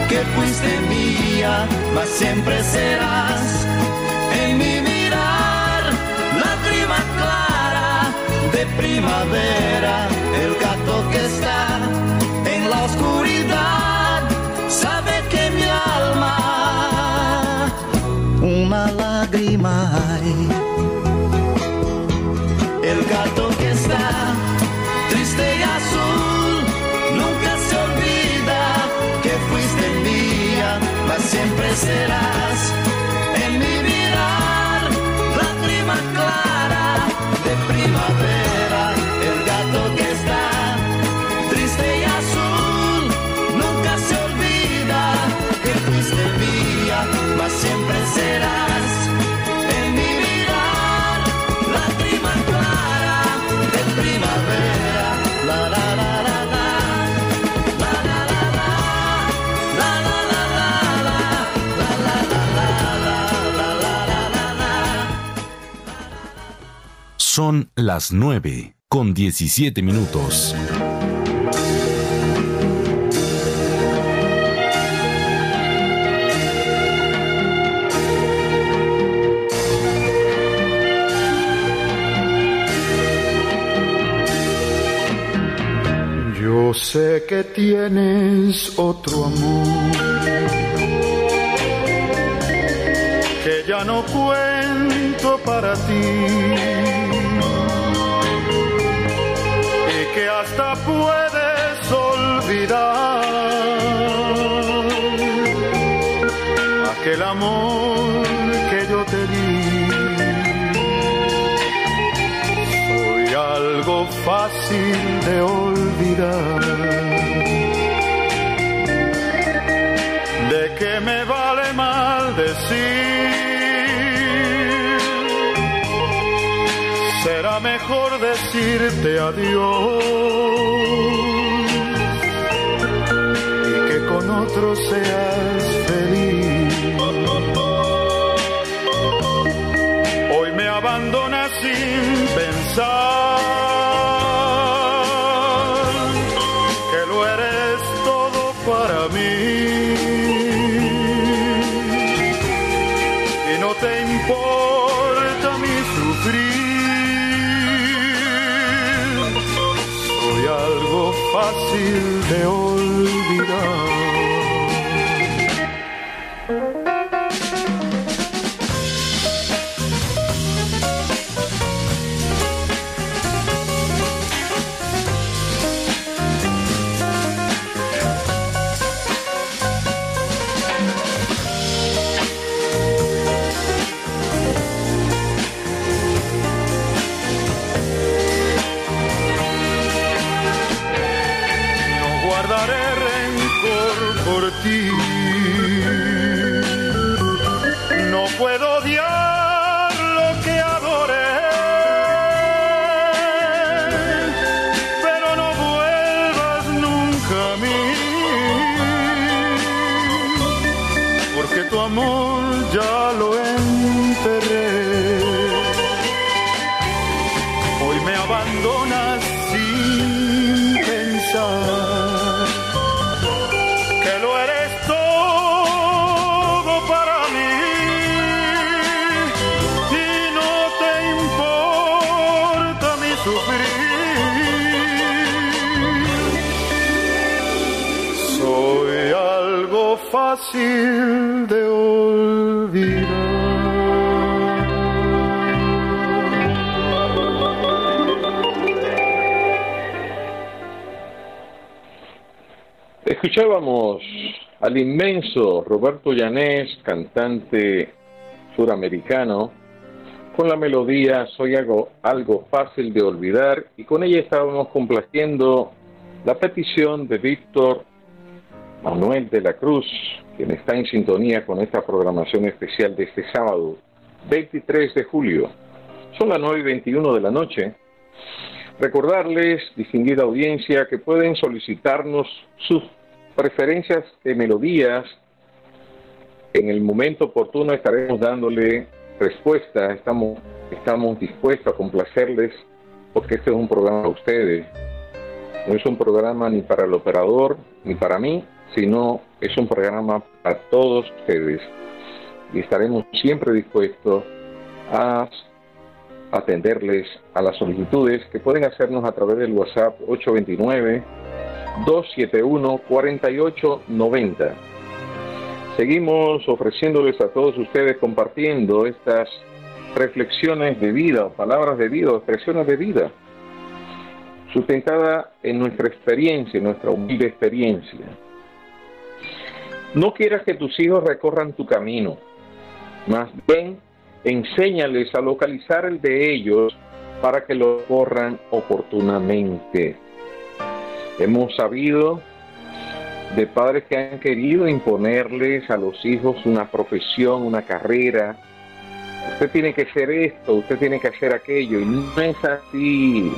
Que fuiste mía, mas siempre serás en mi mirar, lágrima clara de primavera, el gato que está en la oscuridad, sabe que mi alma una lágrima hay. Serás. En mi mirar, lágrima clara de primavera, Son las 9 con 17 minutos. Yo sé que tienes otro amor que ya no cuento para ti puedes olvidar aquel amor que yo te di. Soy algo fácil de olvidar. ¿De qué me vale mal decir? Mejor decirte adiós. Y que con otro seas Escuchábamos al inmenso Roberto Llanés, cantante suramericano, con la melodía Soy algo, algo fácil de olvidar y con ella estábamos complaciendo la petición de Víctor Manuel de la Cruz, quien está en sintonía con esta programación especial de este sábado, 23 de julio. Son las 9 y 21 de la noche. Recordarles, distinguida audiencia, que pueden solicitarnos sus preferencias de melodías. En el momento oportuno estaremos dándole respuesta. Estamos, estamos dispuestos a complacerles porque este es un programa para ustedes. No es un programa ni para el operador ni para mí, sino es un programa para todos ustedes. Y estaremos siempre dispuestos a atenderles a las solicitudes que pueden hacernos a través del WhatsApp 829-271-4890. Seguimos ofreciéndoles a todos ustedes compartiendo estas reflexiones de vida, palabras de vida, expresiones de vida, sustentada en nuestra experiencia, en nuestra humilde experiencia. No quieras que tus hijos recorran tu camino, más bien enséñales a localizar el de ellos para que lo corran oportunamente. Hemos sabido de padres que han querido imponerles a los hijos una profesión, una carrera. Usted tiene que hacer esto, usted tiene que hacer aquello, y no es así.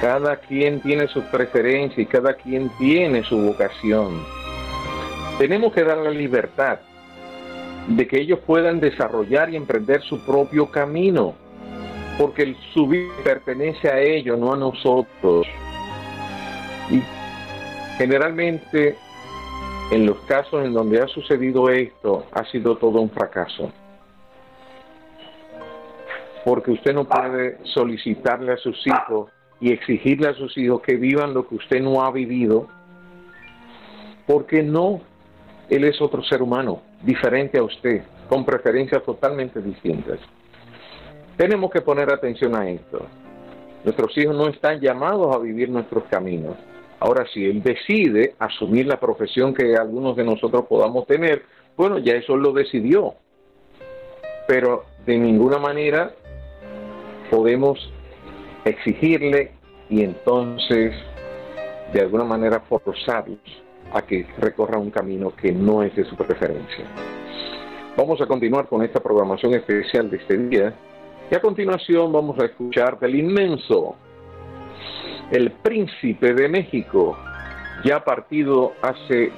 Cada quien tiene sus preferencias y cada quien tiene su vocación. Tenemos que dar la libertad de que ellos puedan desarrollar y emprender su propio camino, porque su vida pertenece a ellos, no a nosotros. Y generalmente, en los casos en donde ha sucedido esto, ha sido todo un fracaso. Porque usted no puede solicitarle a sus hijos y exigirle a sus hijos que vivan lo que usted no ha vivido, porque no, él es otro ser humano, diferente a usted. con preferencias totalmente distintas. Tenemos que poner atención a esto. Nuestros hijos no están llamados a vivir nuestros caminos. Ahora, si él decide asumir la profesión que algunos de nosotros podamos tener, bueno, ya eso lo decidió. Pero de ninguna manera podemos exigirle y entonces de alguna manera forzarlos a que recorra un camino que no es de su preferencia. Vamos a continuar con esta programación especial de este día y a continuación vamos a escuchar del inmenso, el príncipe de México, ya partido hace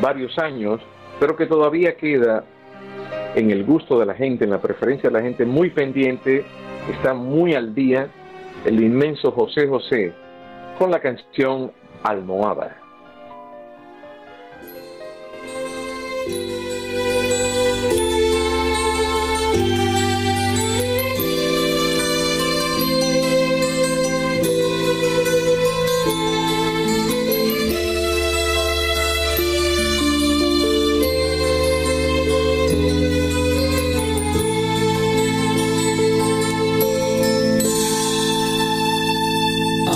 varios años, pero que todavía queda en el gusto de la gente, en la preferencia de la gente, muy pendiente, está muy al día, el inmenso José José, con la canción Almohada.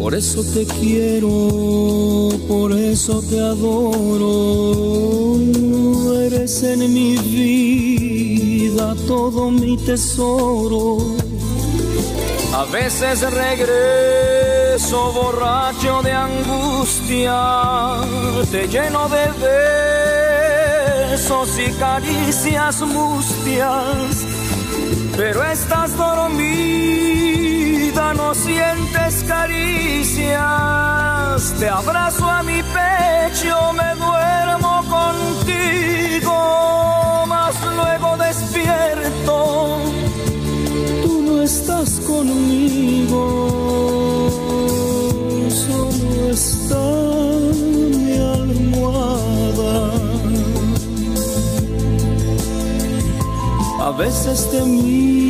Por eso te quiero, por eso te adoro. Eres en mi vida todo mi tesoro. A veces regreso borracho de angustia, te lleno de besos y caricias mustias, pero estás dormida, no sientes caricias. Te abrazo a mi pecho, me duermo contigo, mas luego despierto tú no estás conmigo, solo está mi almohada. A veces te miro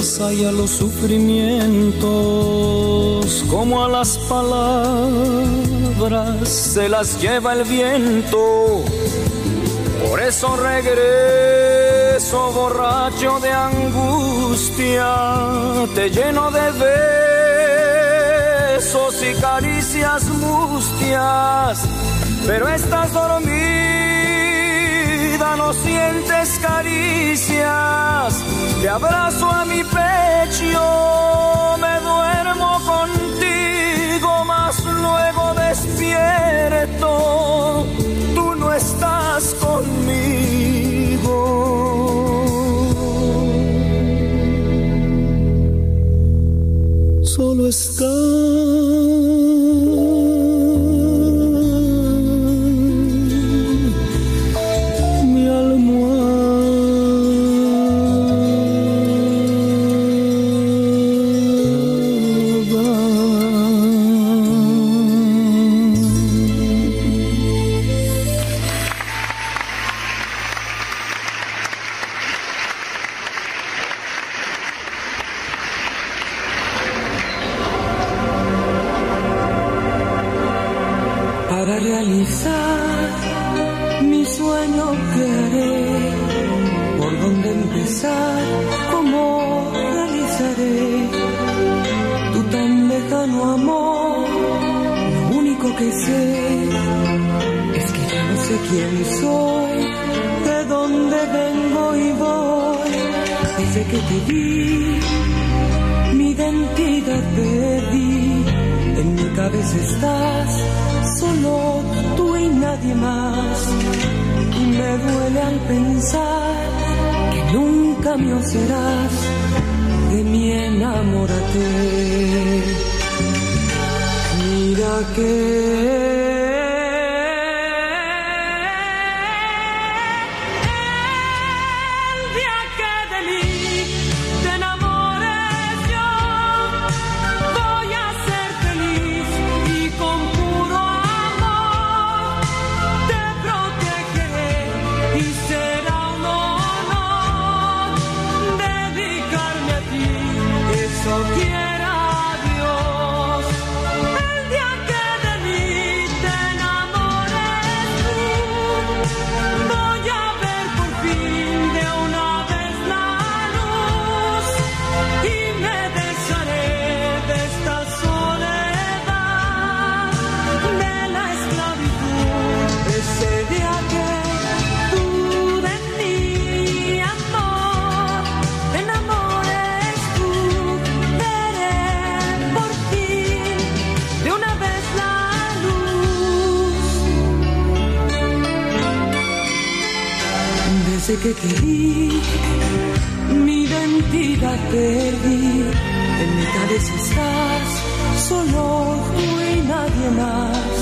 y a los sufrimientos, como a las palabras, se las lleva el viento. Por eso regreso borracho de angustia, te lleno de besos y caricias mustias, pero estás no sientes caricias, te abrazo a mi pecho, me duermo contigo, mas luego despierto, tú no estás conmigo. Solo está Que te vi, mi identidad perdí. vez estás solo tú y nadie más. Y me duele al pensar que nunca me serás de mi enamórate. Mira que que te vi, mi identidad perdí. En mi cabeza estás, solo tú y nadie más.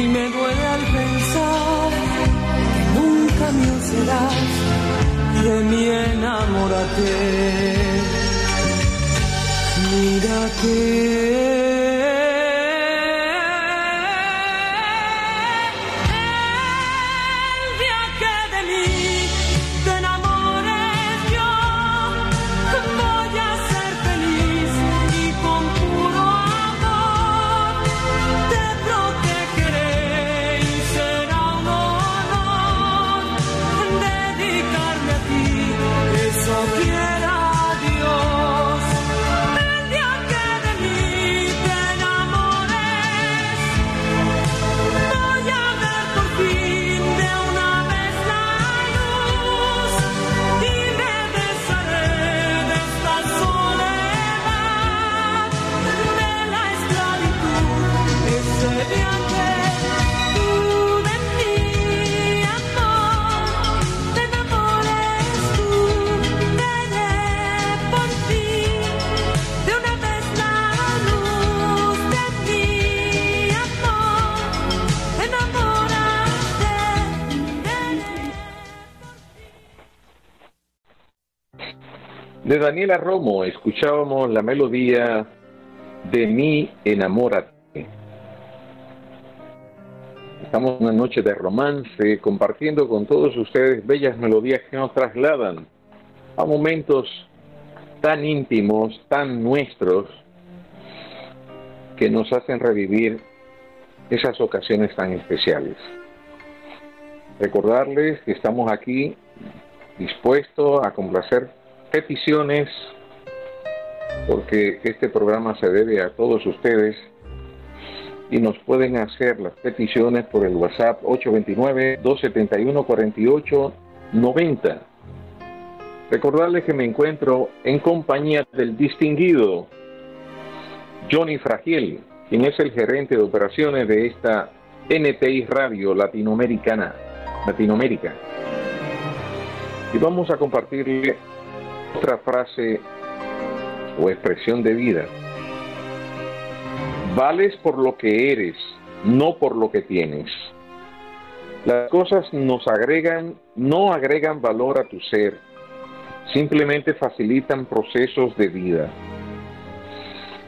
Y me duele al pensar que nunca mío serás. De mi enamórate. Mira De Daniela Romo escuchábamos la melodía de Mi Enamórate. Estamos en una noche de romance compartiendo con todos ustedes bellas melodías que nos trasladan a momentos tan íntimos, tan nuestros, que nos hacen revivir esas ocasiones tan especiales. Recordarles que estamos aquí dispuestos a complacer peticiones, porque este programa se debe a todos ustedes y nos pueden hacer las peticiones por el WhatsApp 829-271-4890. Recordarles que me encuentro en compañía del distinguido Johnny Fragiel, quien es el gerente de operaciones de esta NTI Radio Latinoamericana, Latinoamérica. Y vamos a compartirle otra frase o expresión de vida. Vales por lo que eres, no por lo que tienes. Las cosas nos agregan, no agregan valor a tu ser, simplemente facilitan procesos de vida.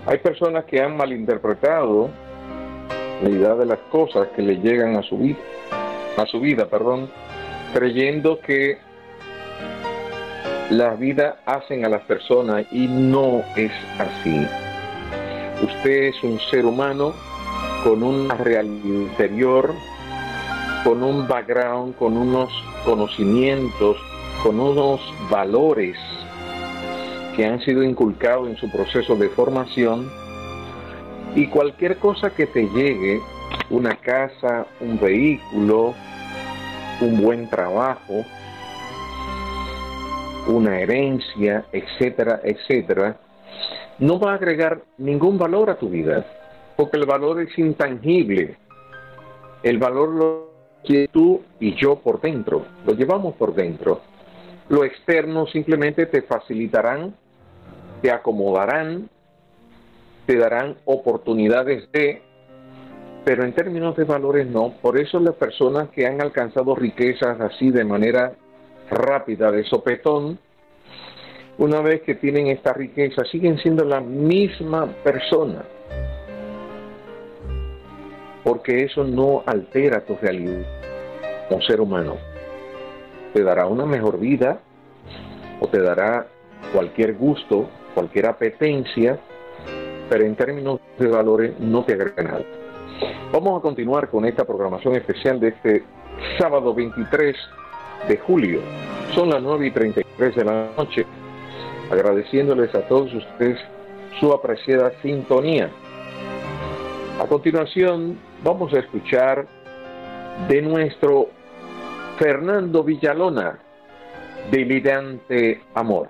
Hay personas que han malinterpretado la idea de las cosas que le llegan a su vida, a su vida, perdón, creyendo que la vida hacen a las personas y no es así. Usted es un ser humano con una realidad interior, con un background, con unos conocimientos, con unos valores que han sido inculcados en su proceso de formación y cualquier cosa que te llegue, una casa, un vehículo, un buen trabajo, una herencia, etcétera, etcétera, no va a agregar ningún valor a tu vida. porque el valor es intangible. El valor lo que tú y yo por dentro, lo llevamos por dentro. Lo externo simplemente te facilitarán, te acomodarán, te darán oportunidades de, pero en términos de valores no. Por eso las personas que han alcanzado riquezas así de manera rápida, de sopetón, una vez que tienen esta riqueza, siguen siendo la misma persona. Porque eso no altera tu realidad como ser humano. Te dará una mejor vida o te dará cualquier gusto, cualquier apetencia, pero en términos de valores no te agrega nada. Vamos a continuar con esta programación especial de este sábado 23 de julio. Son las 9 y 33 de la noche agradeciéndoles a todos ustedes su apreciada sintonía. A continuación vamos a escuchar de nuestro Fernando Villalona, Delirante Amor.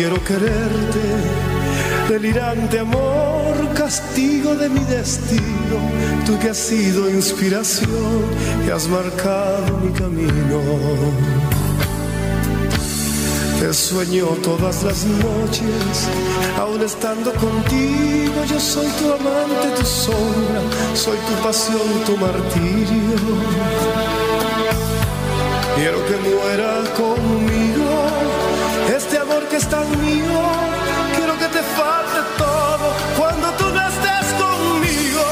Quiero quererte, delirante amor, castigo de mi destino, tú que has sido inspiración, que has marcado mi camino. Te sueño todas las noches, aún estando contigo, yo soy tu amante, tu sombra, soy tu pasión, tu martirio. Quiero que muera amor que es tan mío, quiero que te falte todo cuando tú no estés conmigo.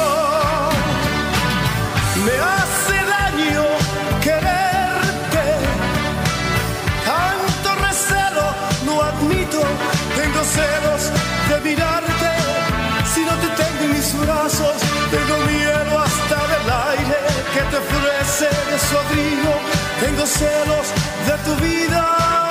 Me hace daño quererte, tanto recelo, no admito, tengo celos de mirarte. Si no te tengo en mis brazos, tengo miedo hasta del aire que te ofrece de su abrigo. Tengo celos de tu vida.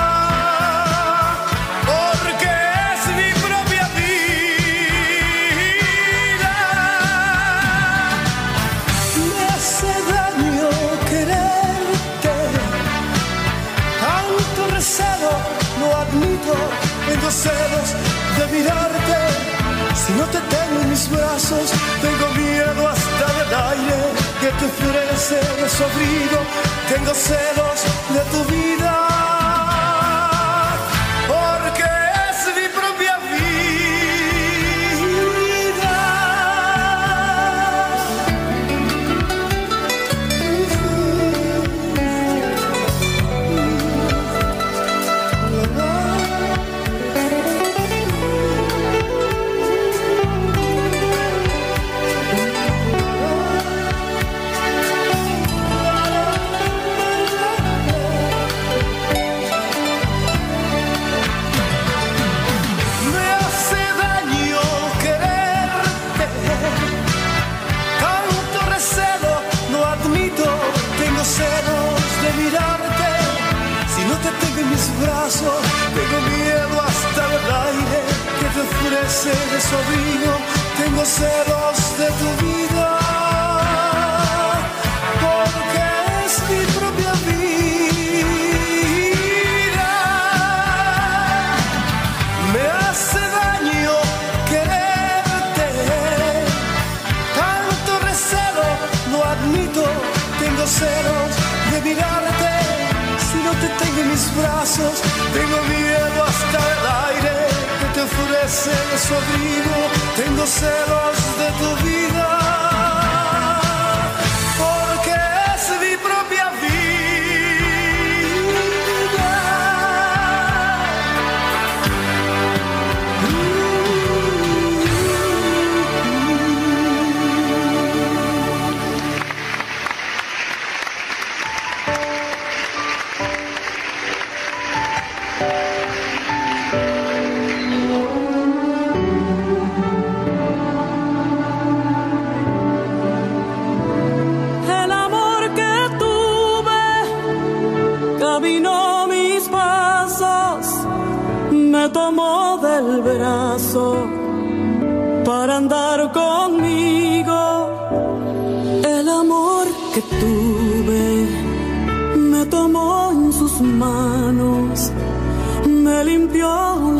Celos de mirarte. Si no te tengo en mis brazos, tengo miedo hasta del aire que te ofrece de su abrigo. Tengo celos de tu vida. Tengo celos de tu vida, porque es mi propia vida. Me hace daño quererte, tanto recelo, no admito, tengo celos de mirarte. Si no te tengo en mis brazos, tengo miedo de su abrigo. Tengo celos de tu vida,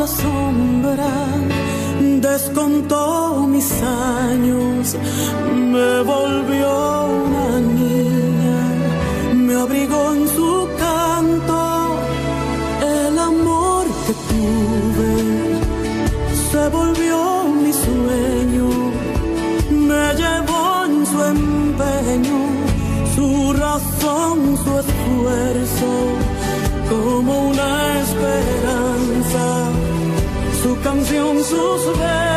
sombra, descontó mis años, me volvió una niña, me abrigó en su canto, el amor que tuve se volvió mi sueño, me llevó en su empeño, su razón, su esfuerzo, como una esperanza, su canción, sus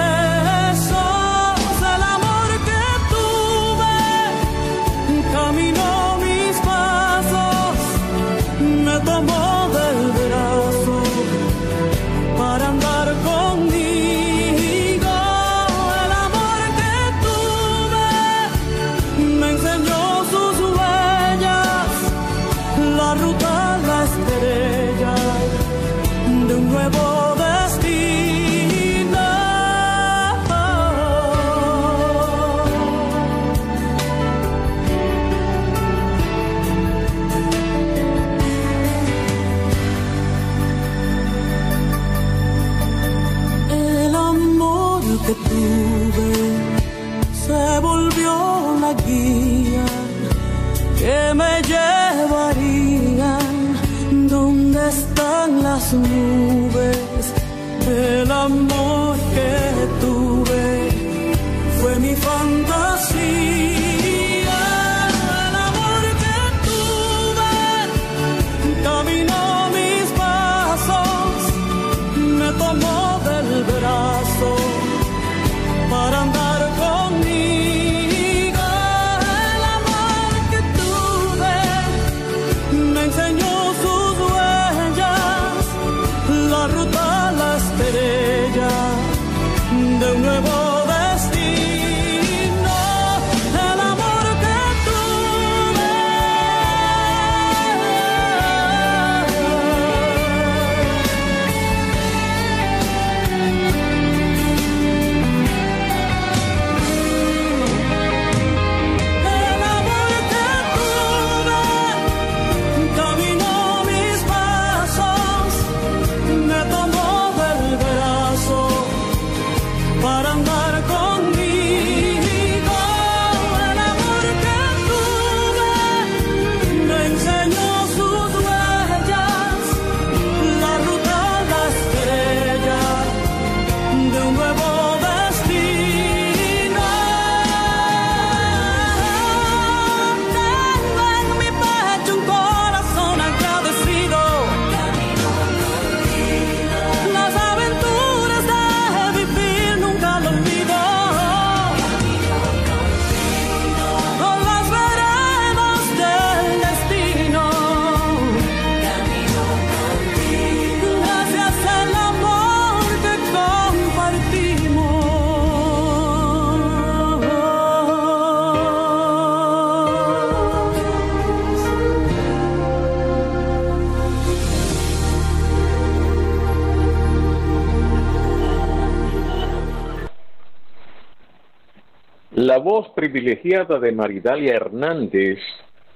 La voz privilegiada de Maridalia Hernández,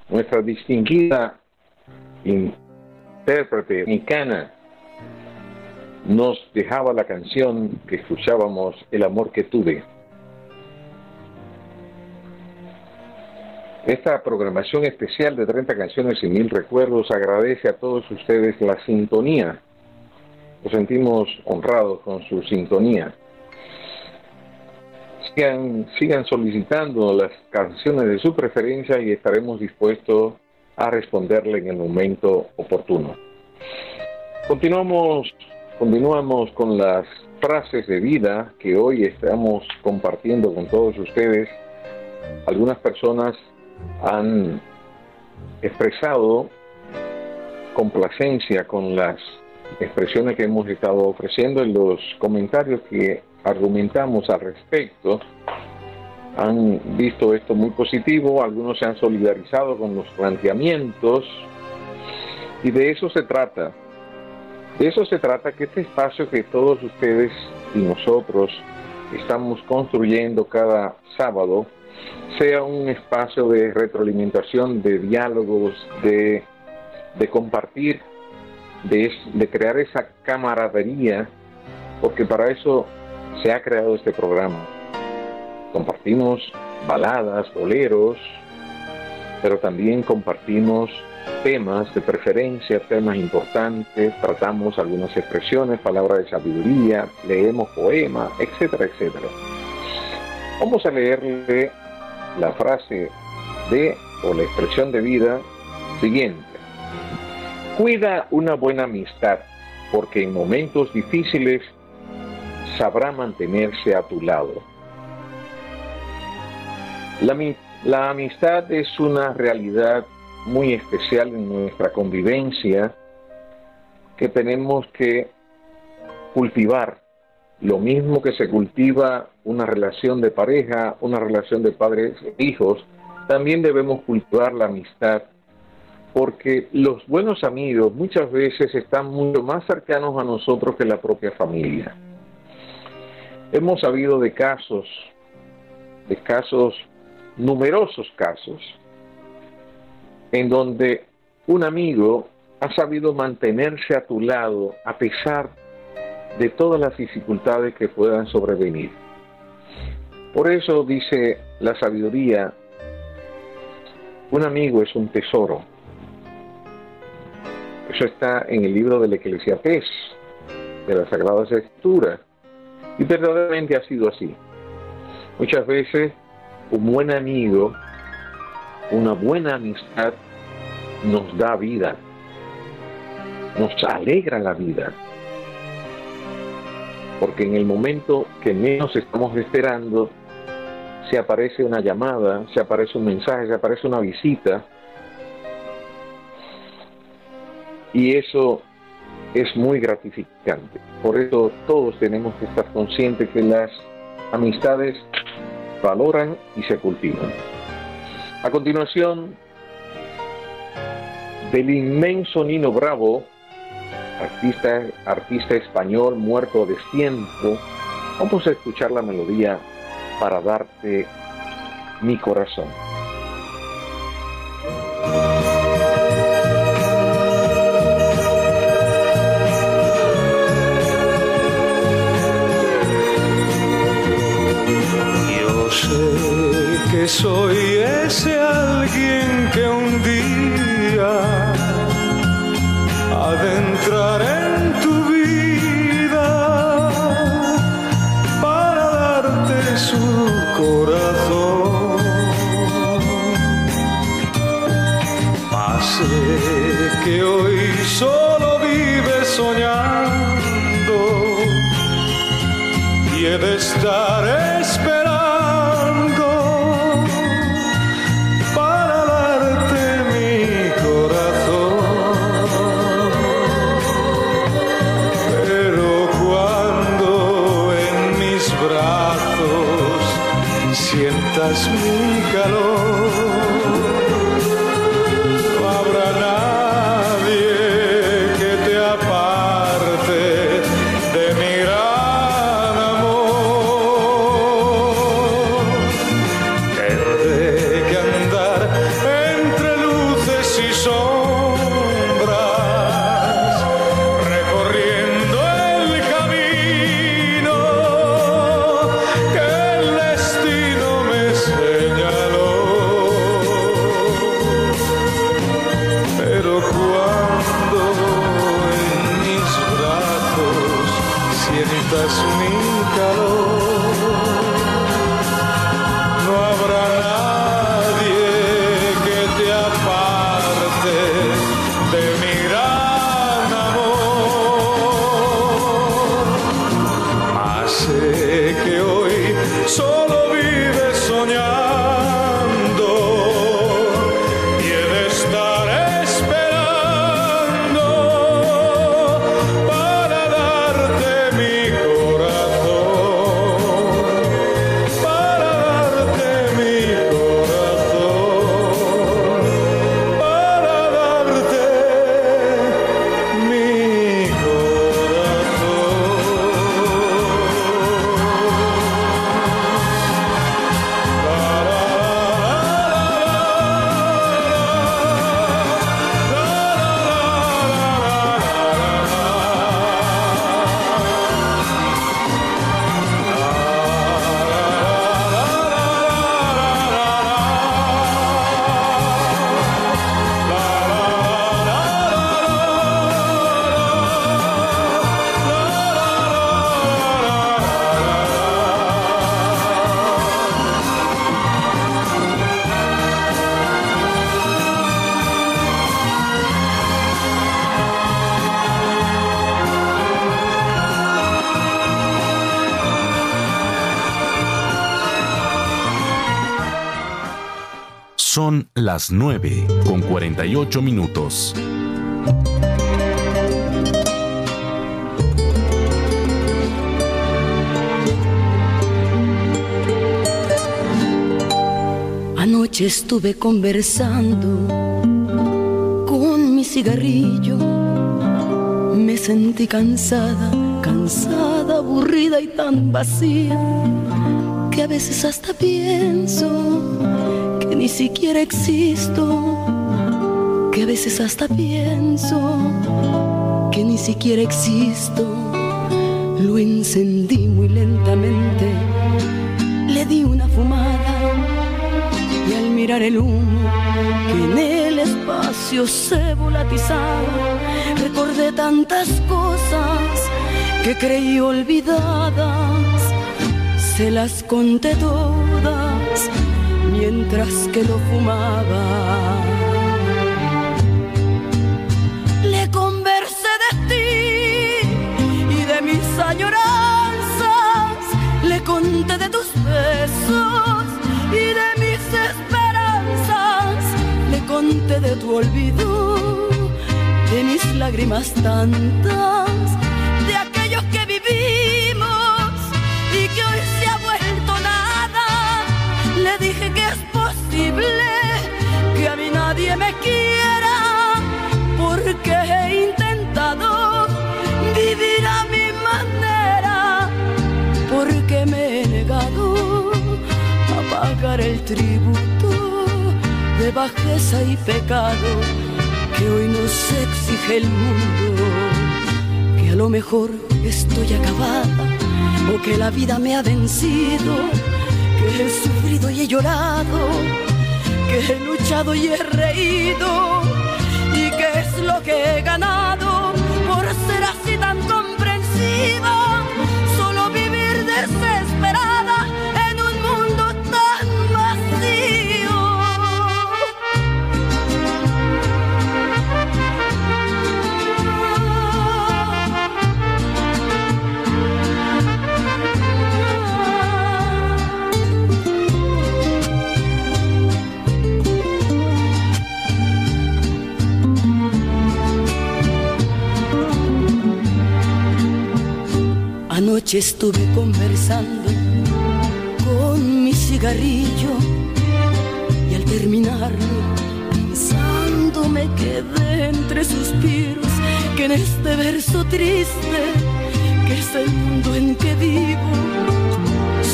nuestra distinguida intérprete mexicana, nos dejaba la canción que escuchábamos, El amor que tuve. Esta programación especial de 30 canciones y mil recuerdos agradece a todos ustedes la sintonía. Nos sentimos honrados con su sintonía. Sigan, sigan solicitando las canciones de su preferencia y estaremos dispuestos a responderle en el momento oportuno. Continuamos, continuamos con las frases de vida que hoy estamos compartiendo con todos ustedes. Algunas personas han expresado complacencia con las expresiones que hemos estado ofreciendo en los comentarios que argumentamos al respecto. Han visto esto muy positivo, algunos se han solidarizado con los planteamientos y de eso se trata. De eso se trata que este espacio que todos ustedes y nosotros estamos construyendo cada sábado sea un espacio de retroalimentación, de diálogos, de, de compartir de, de crear esa camaradería, porque para eso se ha creado este programa. Compartimos baladas, boleros, pero también compartimos temas de preferencia, temas importantes, tratamos algunas expresiones, palabras de sabiduría, leemos poemas, etcétera, etcétera. Vamos a leerle la frase de o la expresión de vida siguiente. Cuida una buena amistad, porque en momentos difíciles sabrá mantenerse a tu lado. La, amistad es una realidad muy especial en nuestra convivencia que tenemos que cultivar. Lo mismo que se cultiva una relación de pareja, una relación de padres e hijos, también debemos cultivar la amistad, porque los buenos amigos muchas veces están mucho más cercanos a nosotros que la propia familia. Hemos sabido de casos, de casos, numerosos casos, en donde un amigo ha sabido mantenerse a tu lado a pesar de todas las dificultades que puedan sobrevenir. Por eso dice la sabiduría, un amigo es un tesoro. Eso está en el libro del Eclesiastés, de las Sagradas Escrituras. Y verdaderamente ha sido así. Muchas veces un buen amigo, una buena amistad nos da vida, nos alegra la vida. Porque en el momento que menos estamos esperando, se aparece una llamada, se aparece un mensaje, se aparece una visita. Y eso es muy gratificante. Por eso todos tenemos que estar conscientes que las amistades valoran y se cultivan. A continuación, del inmenso Nino Bravo, artista, artista español muerto de tiempo, vamos a escuchar la melodía para darte mi corazón. Soy ese alguien que un día ha de entrar en tu vida para darte su corazón. Sé que hoy solo vive soñando y he de estar esperando sientas mi las 9 con 48 minutos. Anoche estuve conversando con mi cigarrillo. Me sentí cansada, cansada, aburrida y tan vacía que a veces hasta pienso ni siquiera existo. Que a veces hasta pienso que ni siquiera existo. Lo encendí muy lentamente, le di una fumada y al mirar el humo que en el espacio se volatizaba, recordé tantas cosas que creí olvidadas, se las conté todas mientras que lo fumaba. Le conversé de ti y de mis añoranzas, le conté de tus besos y de mis esperanzas, le conté de tu olvido, de mis lágrimas tantas, porque he intentado vivir a mi manera, porque me he negado a pagar el tributo de bajeza y pecado que hoy nos exige el mundo, que a lo mejor estoy acabada o que la vida me ha vencido, que he sufrido y he llorado, que he luchado y he reído y que es lo que he ganado por ser así tan comprensiva, Estuve conversando con mi cigarrillo y al terminarlo pensando me quedé entre suspiros que en este verso triste que es el mundo en que vivo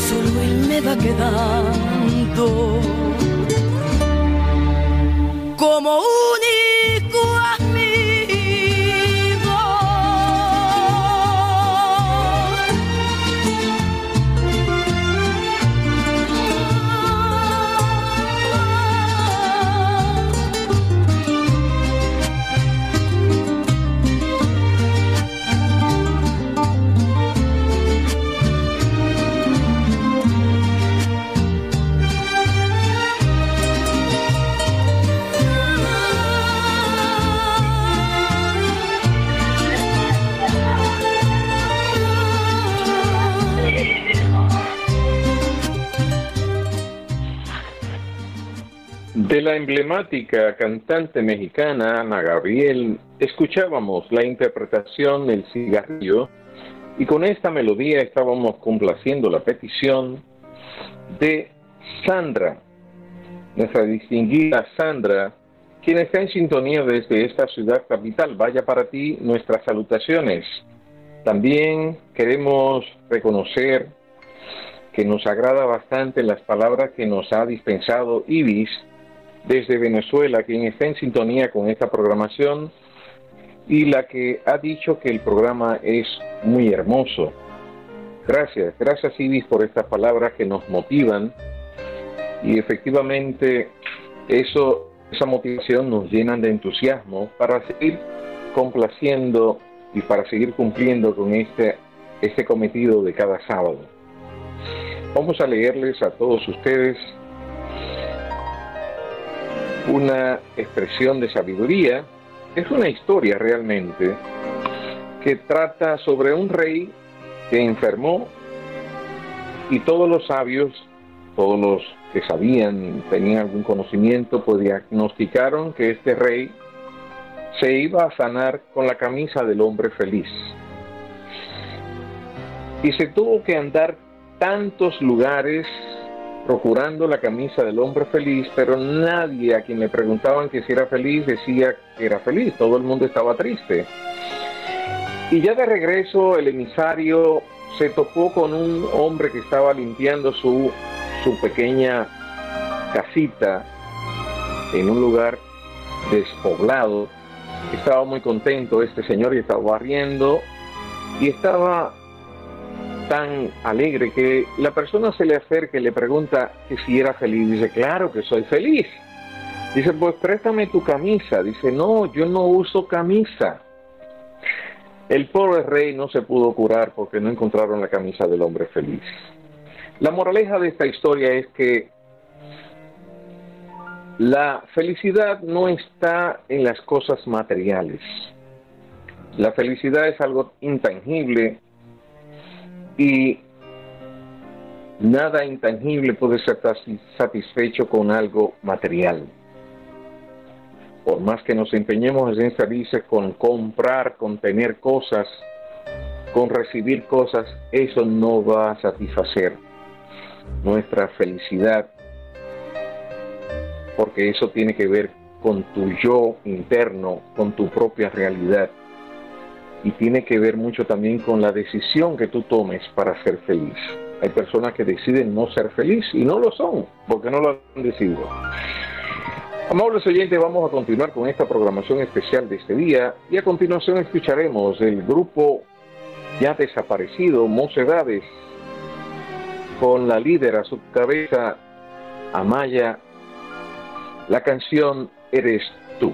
solo él me va quedando. Como único De la emblemática cantante mexicana Ana Gabriel, escuchábamos la interpretación del cigarrillo y con esta melodía estábamos complaciendo la petición de Sandra, nuestra distinguida Sandra, quien está en sintonía desde esta ciudad capital. Vaya para ti nuestras salutaciones. También queremos reconocer que nos agrada bastante las palabras que nos ha dispensado Ibis desde Venezuela, quien está en sintonía con esta programación y la que ha dicho que el programa es muy hermoso. Gracias, gracias Ibis por estas palabras que nos motivan y efectivamente eso, esa motivación nos llena de entusiasmo para seguir complaciendo y para seguir cumpliendo con este, este cometido de cada sábado. Vamos a leerles a todos ustedes una expresión de sabiduría, es una historia realmente que trata sobre un rey que enfermó y todos los sabios todos los que sabían, tenían algún conocimiento, pues diagnosticaron que este rey se iba a sanar con la camisa del hombre feliz. Y se tuvo que andar tantos lugares procurando la camisa del hombre feliz, pero nadie a quien le preguntaban que si era feliz decía que era feliz, todo el mundo estaba triste. Y ya de regreso el emisario se topó con un hombre que estaba limpiando su, su pequeña casita en un lugar despoblado. Estaba muy contento este señor y estaba barriendo y estaba tan alegre que la persona se le acerca y le pregunta si era feliz. Dice, claro que soy feliz. Dice, pues préstame tu camisa. Dice, no, yo no uso camisa. El pobre rey no se pudo curar porque no encontraron la camisa del hombre feliz. La moraleja de esta historia es que la felicidad no está en las cosas materiales. La felicidad es algo intangible y nada intangible puede ser satisfecho con algo material. Por más que nos empeñemos en esta dice con comprar, con tener cosas, con recibir cosas, eso no va a satisfacer nuestra felicidad, porque eso tiene que ver con tu yo interno, con tu propia realidad, y tiene que ver mucho también con la decisión que tú tomes para ser feliz. Hay personas que deciden no ser feliz y no lo son, porque no lo han decidido. Amables oyentes, vamos a continuar con esta programación especial de este día y a continuación escucharemos el grupo ya desaparecido, Mocedades, con la líder a su cabeza, Amaya, la canción Eres tú.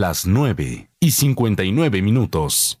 las 9 y 59 minutos.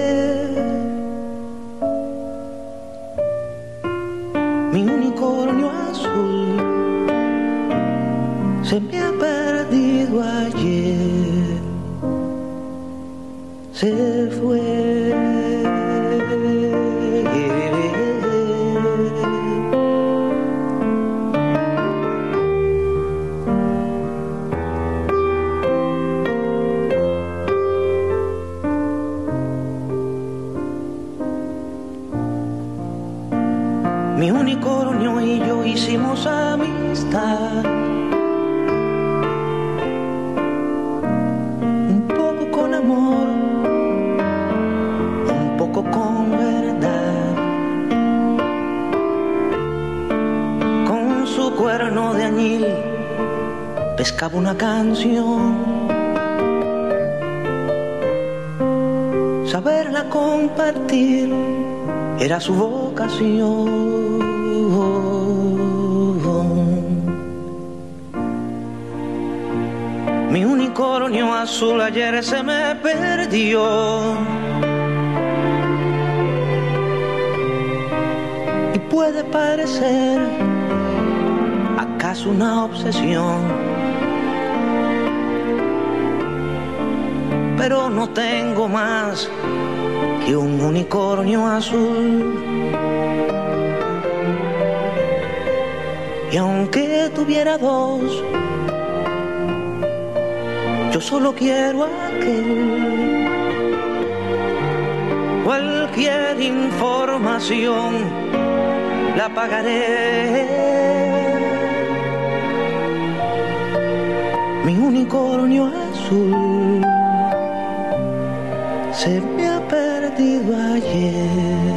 Quiero aquel. Cualquier información la pagaré. Mi unicornio azul se me ha perdido ayer.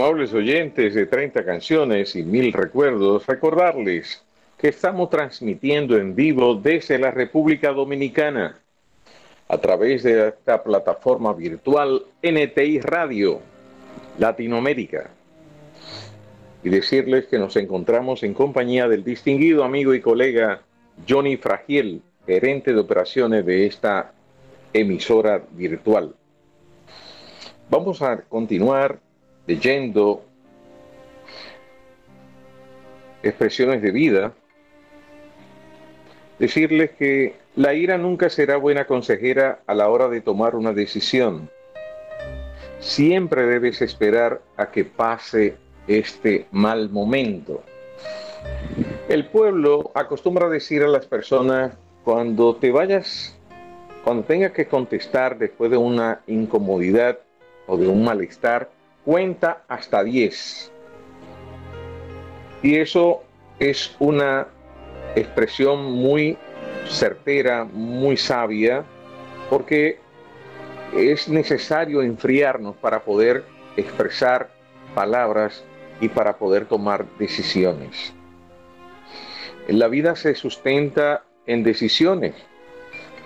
Amables oyentes de 30 canciones y mil recuerdos, recordarles que estamos transmitiendo en vivo desde la República Dominicana a través de esta plataforma virtual NTI Radio Latinoamérica. Y decirles que nos encontramos en compañía del distinguido amigo y colega Johnny Fragiel, gerente de operaciones de esta emisora virtual. Vamos a continuar leyendo expresiones de vida. Decirles que la ira nunca será buena consejera a la hora de tomar una decisión. Siempre debes esperar a que pase este mal momento. El pueblo acostumbra decir a las personas, cuando te vayas, cuando tengas que contestar después de una incomodidad, o de un malestar, cuenta hasta 10. Y eso es una expresión muy certera, muy sabia, porque es necesario enfriarnos para poder expresar palabras y para poder tomar decisiones. La vida se sustenta en decisiones.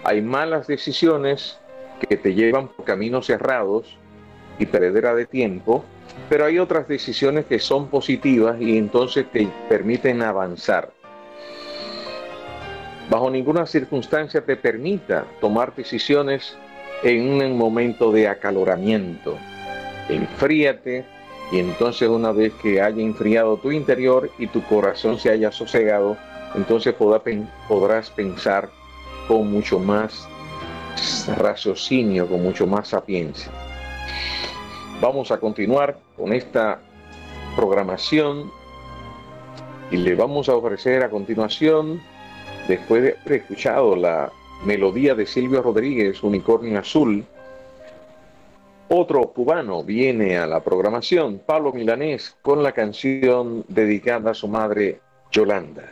Hay malas decisiones que te llevan por caminos cerrados y perdera de tiempo, pero hay otras decisiones que son positivas y entonces te permiten avanzar. Bajo ninguna circunstancia te permita tomar decisiones en un momento de acaloramiento. Enfríate y entonces una vez que haya enfriado tu interior y tu corazón se haya sosegado, entonces podrás pensar con mucho más raciocinio, con mucho más sapiencia. Vamos a continuar con esta programación y le vamos a ofrecer a continuación, después de haber escuchado la melodía de Silvio Rodríguez, Unicornio Azul, otro cubano viene a la programación, Pablo Milanés, con la canción dedicada a su madre Yolanda.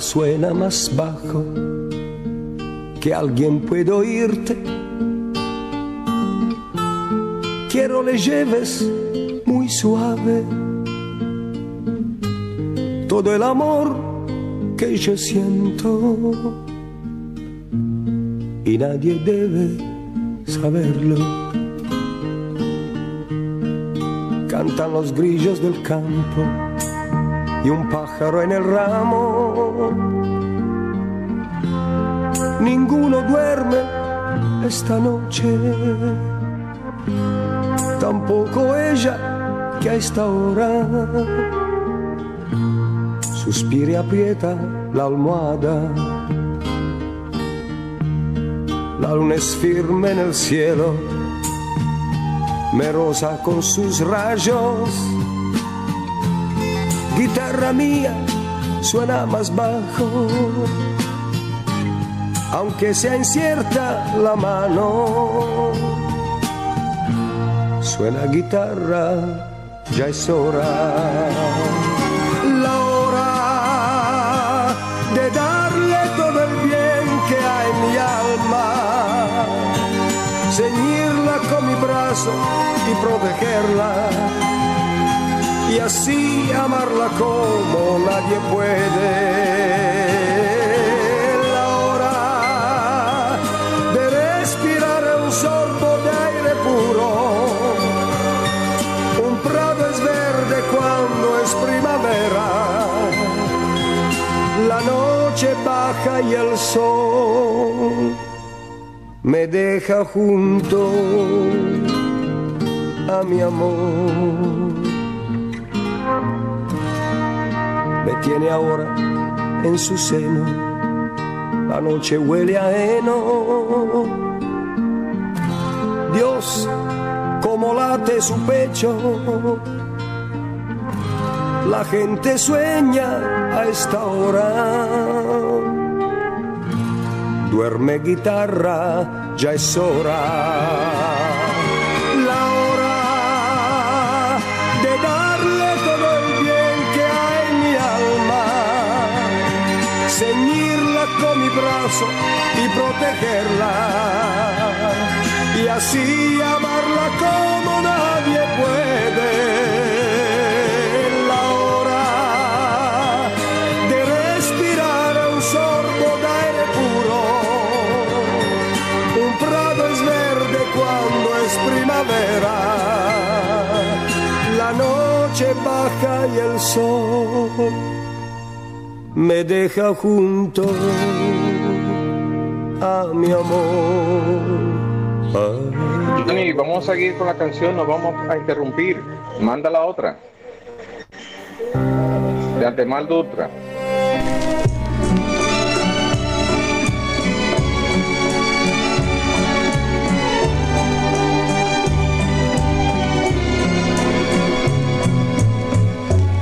Suena más bajo que alguien puede oírte. Quiero le lleves muy suave todo el amor que yo siento y nadie debe saberlo. Cantan los grillos del campo y un en el ramo. Ninguno duerme esta noche, tampoco ella que a esta hora suspira y aprieta la almohada. La luna es firme en el cielo, me rosa con sus rayos guitarra mía suena más bajo, aunque sea incierta la mano. Suena guitarra, ya es hora. La hora de darle todo el bien que hay en mi alma, ceñirla con mi brazo y protegerla y así amarla como nadie puede. La hora de respirar un sorbo de aire puro. Un prado es verde cuando es primavera. La noche baja y el sol me deja junto a mi amor. Me tiene ahora en su seno. La noche huele a heno. Dios, como late su pecho. La gente sueña a esta hora. Duerme guitarra, ya es hora. Y protegerla, y así amarla como nadie puede. La hora de respirar un sorbo de aire puro, un prado es verde cuando es primavera, la noche baja y el sol me deja junto a mi amor. Johnny, vamos a seguir con la canción, nos vamos a interrumpir. Manda la otra. De antemán otra.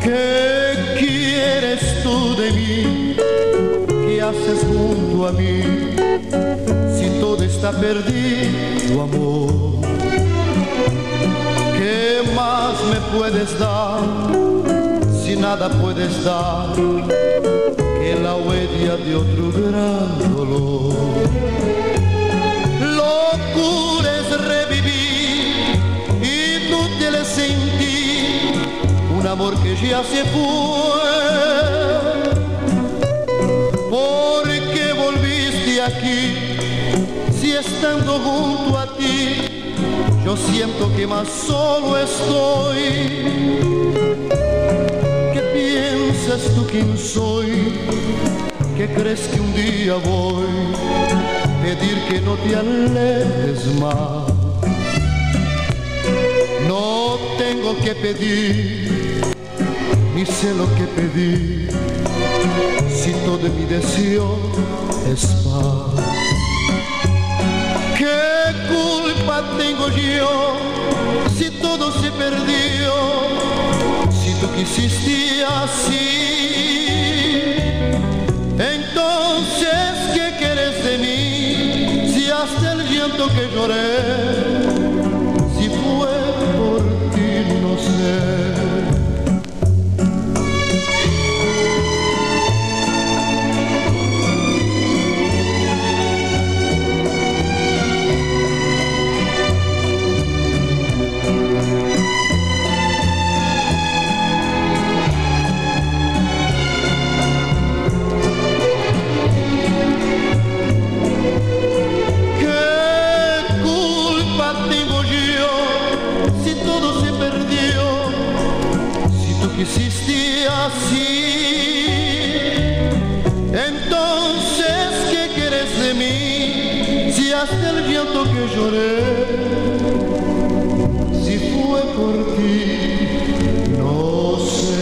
¿Qué quieres tú de mí? ¿Qué haces junto a mí? Si todo está perdido, amor. ¿Qué más me puedes dar? Si nada puedes dar que la huella de otro gran dolor. Locura es revivir, inútil es sentir un amor que ya se fue. Estando junto a ti yo siento que más solo estoy? ¿Qué piensas tú quién soy? ¿Qué crees que un día voy a pedir que no te alejes más? No tengo que pedir, ni sé lo que pedir, si todo mi deseo es paz. Tengo yo si todo se perdió? Si tú quisiste así, entonces ¿qué quieres de mí? Si hasta el llanto que lloré, si fue por ti, no sé. Lloré, si fue por ti, no sé.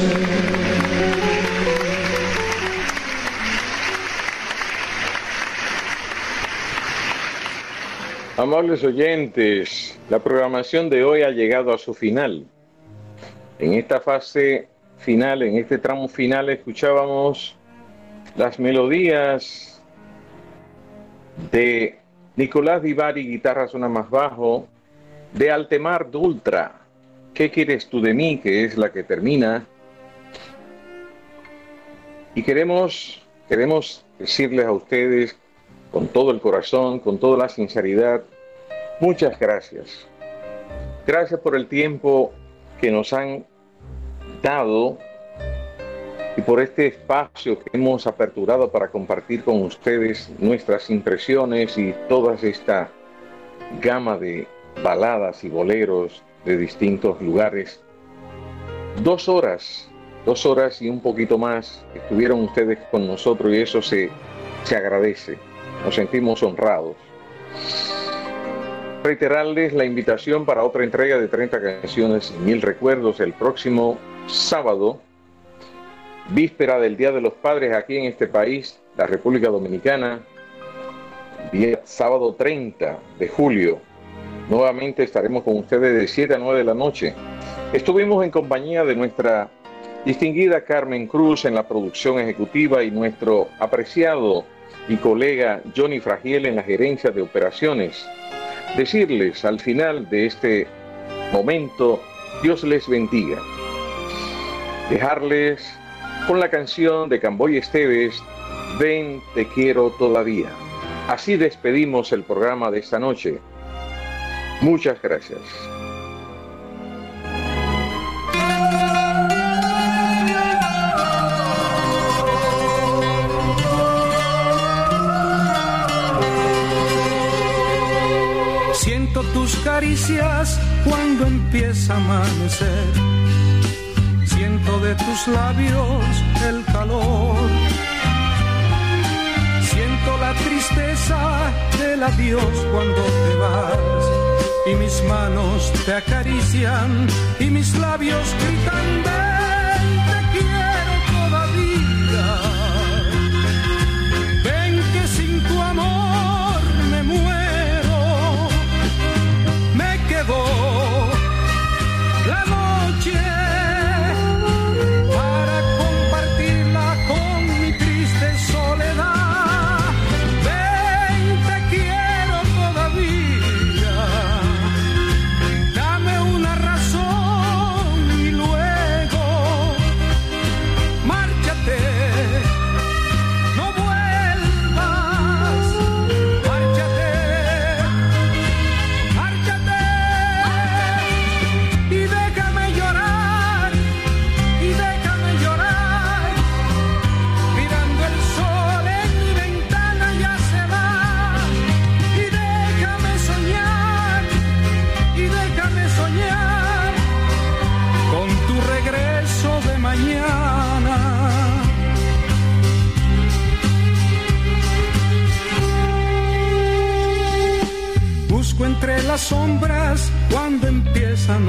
Amables oyentes, la programación de hoy ha llegado a su final. En esta fase final, en este tramo final, escuchábamos las melodías de Nicolás Vivari, guitarra suena más bajo, de Altemar Dultra, ¿Qué quieres tú de mí? que es la que termina. Y queremos, queremos decirles a ustedes con todo el corazón, con toda la sinceridad, muchas gracias. Gracias por el tiempo que nos han dado y por este espacio que hemos aperturado para compartir con ustedes nuestras impresiones y toda esta gama de baladas y boleros de distintos lugares. Dos horas, dos horas y un poquito más estuvieron ustedes con nosotros y eso se, se agradece. Nos sentimos honrados. Reiterarles la invitación para otra entrega de 30 canciones y mil recuerdos el próximo sábado, víspera del Día de los Padres aquí en este país, la República Dominicana, día sábado 30 de julio. Nuevamente estaremos con ustedes de 7 a 9 de la noche. Estuvimos en compañía de nuestra distinguida Carmen Cruz en la producción ejecutiva y nuestro apreciado y colega Johnny Fragiel en la gerencia de operaciones. Decirles al final de este momento, Dios les bendiga. Dejarles con la canción de Camboy Esteves, Ven, te quiero todavía. Así despedimos el programa de esta noche. Muchas gracias. Siento tus caricias cuando empieza a amanecer. Siento de tus labios el calor. Siento la tristeza del adiós cuando te vas. Y mis manos te acarician y mis labios gritan de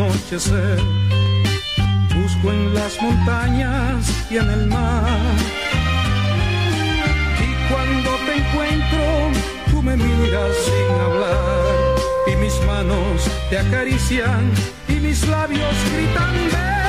anochecer. Busco en las montañas y en el mar. Y cuando te encuentro, tú me miras sin hablar. Y mis manos te acarician y mis labios gritan.